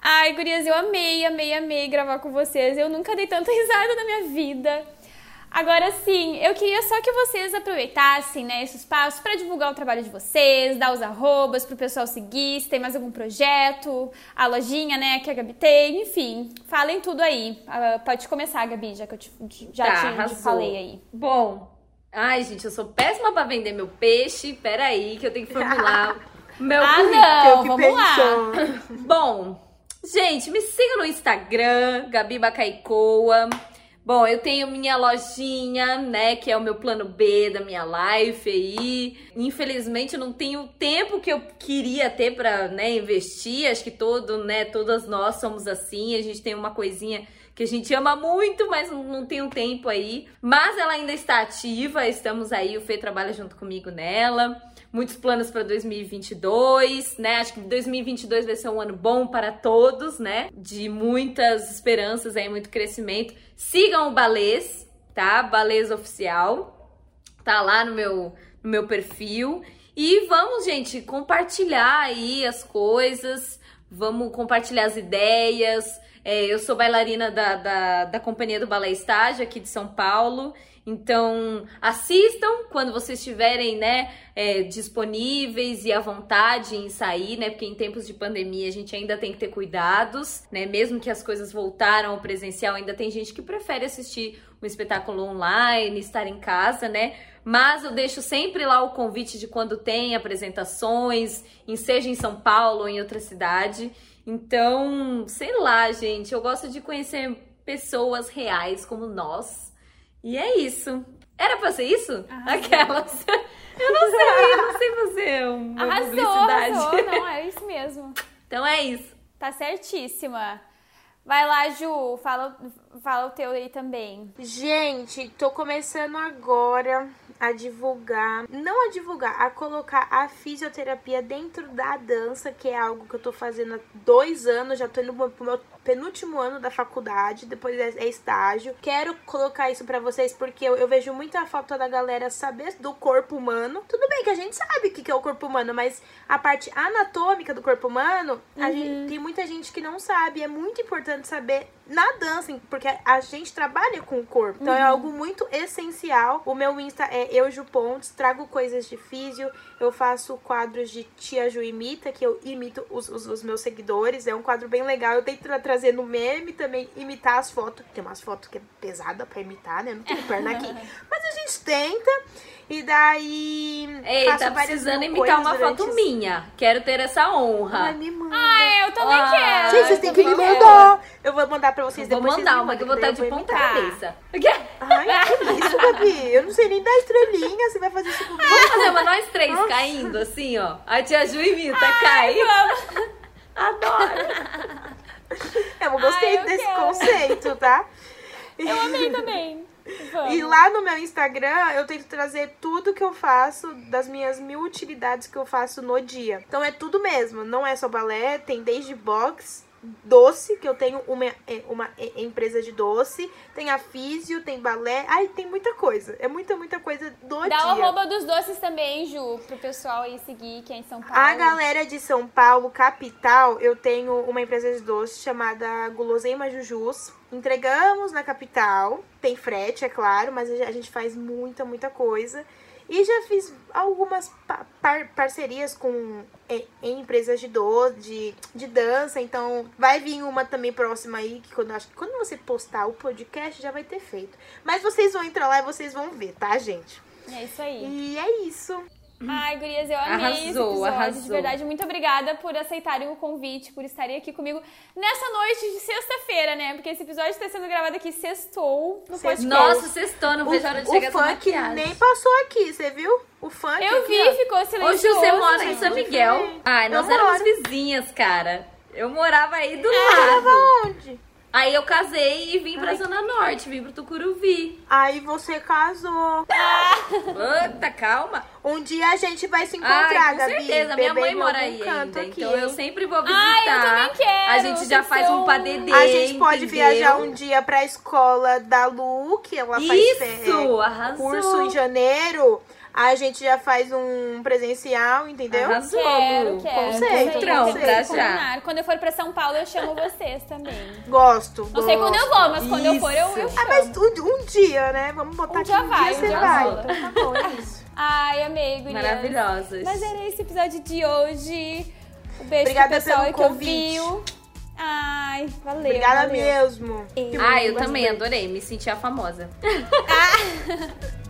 [SPEAKER 1] Ai, gurias, eu amei, amei, amei gravar com vocês. Eu nunca dei tanta [laughs] risada na minha vida. Agora sim, eu queria só que vocês aproveitassem né, esse espaço para divulgar o trabalho de vocês, dar os arrobas pro pessoal seguir, se tem mais algum projeto, a lojinha, né, que a Gabi tem, enfim, falem tudo aí. Ah, pode começar, Gabi, já que eu te- já
[SPEAKER 3] Tá,
[SPEAKER 1] te, te falei aí.
[SPEAKER 3] Bom, ai, gente, eu sou péssima pra vender meu peixe. Peraí, que eu tenho que formular [laughs] o meu
[SPEAKER 1] Ah, não, vamos lá.
[SPEAKER 2] pensou.
[SPEAKER 3] Bom, gente, me siga no Instagram, Gabi Bacaicoa. Bom, eu tenho minha lojinha, né, que é o meu plano B da minha life aí. Infelizmente, eu não tenho o tempo que eu queria ter pra, né, investir. Acho que todo, né, todas nós somos assim. A gente tem uma coisinha que a gente ama muito, mas não, não tem um tempo aí. Mas ela ainda está ativa, estamos aí, o Fê trabalha junto comigo nela. Muitos planos para 2022, né? Acho que 2022 vai ser um ano bom para todos, né? De muitas esperanças aí, muito crescimento. Sigam o Balês, tá? Balês Oficial. Tá lá no meu, no meu perfil. E vamos, gente, compartilhar aí as coisas, vamos compartilhar as ideias. É, eu sou bailarina da, da, da Companhia do Balé Estágio aqui de São Paulo. Então, assistam quando vocês estiverem, né, é, disponíveis e à vontade em sair, né, porque em tempos de pandemia a gente ainda tem que ter cuidados, né, mesmo que as coisas voltaram ao presencial, ainda tem gente que prefere assistir um espetáculo online, estar em casa, né, mas eu deixo sempre lá o convite de quando tem apresentações, em, seja em São Paulo ou em outra cidade. Então, sei lá, gente, eu gosto de conhecer pessoas reais como nós. E é isso. Era pra ser isso?
[SPEAKER 1] Arrasou.
[SPEAKER 3] Aquelas. [laughs] Eu não sei, eu não sei fazer uma
[SPEAKER 1] Arrasou,
[SPEAKER 3] publicidade.
[SPEAKER 1] arrasou. Não, é isso mesmo.
[SPEAKER 3] Então é isso.
[SPEAKER 1] Tá certíssima. Vai lá, Ju, fala, fala o teu aí também.
[SPEAKER 2] Gente, tô começando agora a divulgar, não a divulgar, a colocar a fisioterapia dentro da dança, que é algo que eu tô fazendo há dois anos, já tô indo pro meu penúltimo ano da faculdade, depois é, é estágio. Quero colocar isso pra vocês porque eu, eu vejo muita falta da galera saber do corpo humano. Tudo bem que a gente sabe o que que é o corpo humano, mas a parte anatômica do corpo humano, a gente, tem muita gente que não sabe. É muito importante saber na dança, porque a gente trabalha com o corpo. Então é algo muito essencial. O meu Insta é Euju Pontes, trago coisas de físio, eu faço quadros de Tia Ju Imita, que eu imito os, os, os meus seguidores. É um quadro bem legal. Eu tento tra- trazer no meme também, imitar as fotos. Tem umas fotos que é pesada pra imitar, né? Não tenho perna aqui. [laughs] Mas a gente tenta. E daí.
[SPEAKER 3] Ei,
[SPEAKER 2] faço
[SPEAKER 3] tá precisando imitar uma foto minha. Quero ter essa
[SPEAKER 2] Ai,
[SPEAKER 3] honra.
[SPEAKER 2] me manda.
[SPEAKER 1] Ah, eu também
[SPEAKER 3] Ah,
[SPEAKER 1] quero.
[SPEAKER 2] Gente, vocês têm
[SPEAKER 1] eu
[SPEAKER 2] que me mandar. Eu vou mandar pra vocês
[SPEAKER 3] Vou
[SPEAKER 2] depois. vocês
[SPEAKER 3] mandar uma que eu vou estar de ponta cabeça.
[SPEAKER 2] Ai, que isso, Gabi? Eu não sei nem dar estrelinha. Você vai fazer isso comigo?
[SPEAKER 3] Vamos fazer uma nós três caindo, assim, ó. A tia Ju imita, cai.
[SPEAKER 1] Vamos.
[SPEAKER 3] Adoro.
[SPEAKER 2] Eu gostei
[SPEAKER 1] Ai, eu
[SPEAKER 2] desse
[SPEAKER 1] quero.
[SPEAKER 2] conceito, tá?
[SPEAKER 1] Eu amei também. Vamos.
[SPEAKER 2] E lá no meu Instagram eu tento trazer tudo que eu faço, das minhas mil utilidades que eu faço no dia. Então é tudo mesmo, não é só balé, tem desde box, doce, que eu tenho uma, é, uma é, empresa de doce, tem a físio, tem balé, ai, tem muita coisa. É muita, muita coisa do
[SPEAKER 1] Dá
[SPEAKER 2] dia.
[SPEAKER 1] o arroba dos doces também, Ju, pro pessoal aí seguir, que é em São Paulo.
[SPEAKER 2] A galera de São Paulo, capital, eu tenho uma empresa de doce chamada Guloseima Jujus. Entregamos na capital, tem frete, é claro, mas a gente faz muita, muita coisa. E já fiz algumas pa- par- parcerias com é, em empresas de, do, de, de dança, então vai vir uma também próxima aí, que quando, acho que quando você postar o podcast já vai ter feito. Mas vocês vão entrar lá e vocês vão ver, tá, gente?
[SPEAKER 1] É isso aí.
[SPEAKER 2] E é isso.
[SPEAKER 1] Ai, gurias, eu amei esse
[SPEAKER 3] Arrasou,
[SPEAKER 1] episódio.
[SPEAKER 3] arrasou.
[SPEAKER 1] De verdade, muito obrigada por aceitarem o convite, por estarem aqui comigo nessa noite de sexta-feira, né? Porque esse episódio está sendo gravado aqui sextou no podcast.
[SPEAKER 3] Nossa, sextou, não
[SPEAKER 2] O,
[SPEAKER 3] vejo a hora de
[SPEAKER 2] o
[SPEAKER 3] chegar essa
[SPEAKER 2] funk nem passou aqui, você viu? O funk
[SPEAKER 1] Eu
[SPEAKER 2] aqui,
[SPEAKER 1] vi,
[SPEAKER 2] ó.
[SPEAKER 1] ficou
[SPEAKER 3] Hoje
[SPEAKER 1] silencioso.
[SPEAKER 3] você mora em. São Miguel. Ai, nós
[SPEAKER 2] Eu
[SPEAKER 3] éramos
[SPEAKER 2] moro.
[SPEAKER 3] vizinhas, cara. Eu morava aí do
[SPEAKER 2] Tava
[SPEAKER 3] lado.
[SPEAKER 2] onde?
[SPEAKER 3] Aí eu casei e vim pra
[SPEAKER 2] Ai.
[SPEAKER 3] Zona Norte, vim pro Tucuruvi.
[SPEAKER 2] Aí você casou. [laughs]
[SPEAKER 3] Puta, calma.
[SPEAKER 2] Um dia a gente vai se encontrar,
[SPEAKER 3] Ai, com
[SPEAKER 2] Gabi.
[SPEAKER 3] certeza. Minha mãe mora aí ainda.
[SPEAKER 2] aqui,
[SPEAKER 3] então eu sempre vou visitar.
[SPEAKER 1] Ai, eu também quero.
[SPEAKER 3] A gente já faz um padedê,
[SPEAKER 2] A gente pode
[SPEAKER 3] entendeu?
[SPEAKER 2] viajar um dia pra escola da Lu, que ela faz
[SPEAKER 3] Isso, arrasou.
[SPEAKER 2] curso em janeiro. A gente já faz um presencial, entendeu?
[SPEAKER 3] Arrasou.
[SPEAKER 1] Quero, quero.
[SPEAKER 2] Conceito, conceito.
[SPEAKER 1] pra já. Quando eu for pra São Paulo, eu chamo vocês também.
[SPEAKER 2] Gosto.
[SPEAKER 1] Não sei quando eu vou, mas quando eu for, eu, eu
[SPEAKER 3] Isso.
[SPEAKER 1] chamo.
[SPEAKER 2] Ah, mas um, um dia, né? Vamos botar
[SPEAKER 1] Um
[SPEAKER 2] aqui
[SPEAKER 1] dia
[SPEAKER 2] um
[SPEAKER 1] vai,
[SPEAKER 2] dia
[SPEAKER 1] um
[SPEAKER 2] você
[SPEAKER 1] dia
[SPEAKER 2] vai. Então tá bom, é isso. [laughs]
[SPEAKER 1] Ai, amei, gurias.
[SPEAKER 3] Maravilhosas.
[SPEAKER 1] Mas era esse episódio de hoje. Um beijo
[SPEAKER 2] Obrigada
[SPEAKER 1] pro pessoal que
[SPEAKER 2] convite.
[SPEAKER 1] ouviu. Ai, valeu.
[SPEAKER 2] Obrigada
[SPEAKER 1] valeu.
[SPEAKER 2] mesmo.
[SPEAKER 1] Eu-
[SPEAKER 3] Ah, eu também adorei. Me senti a famosa. [laughs]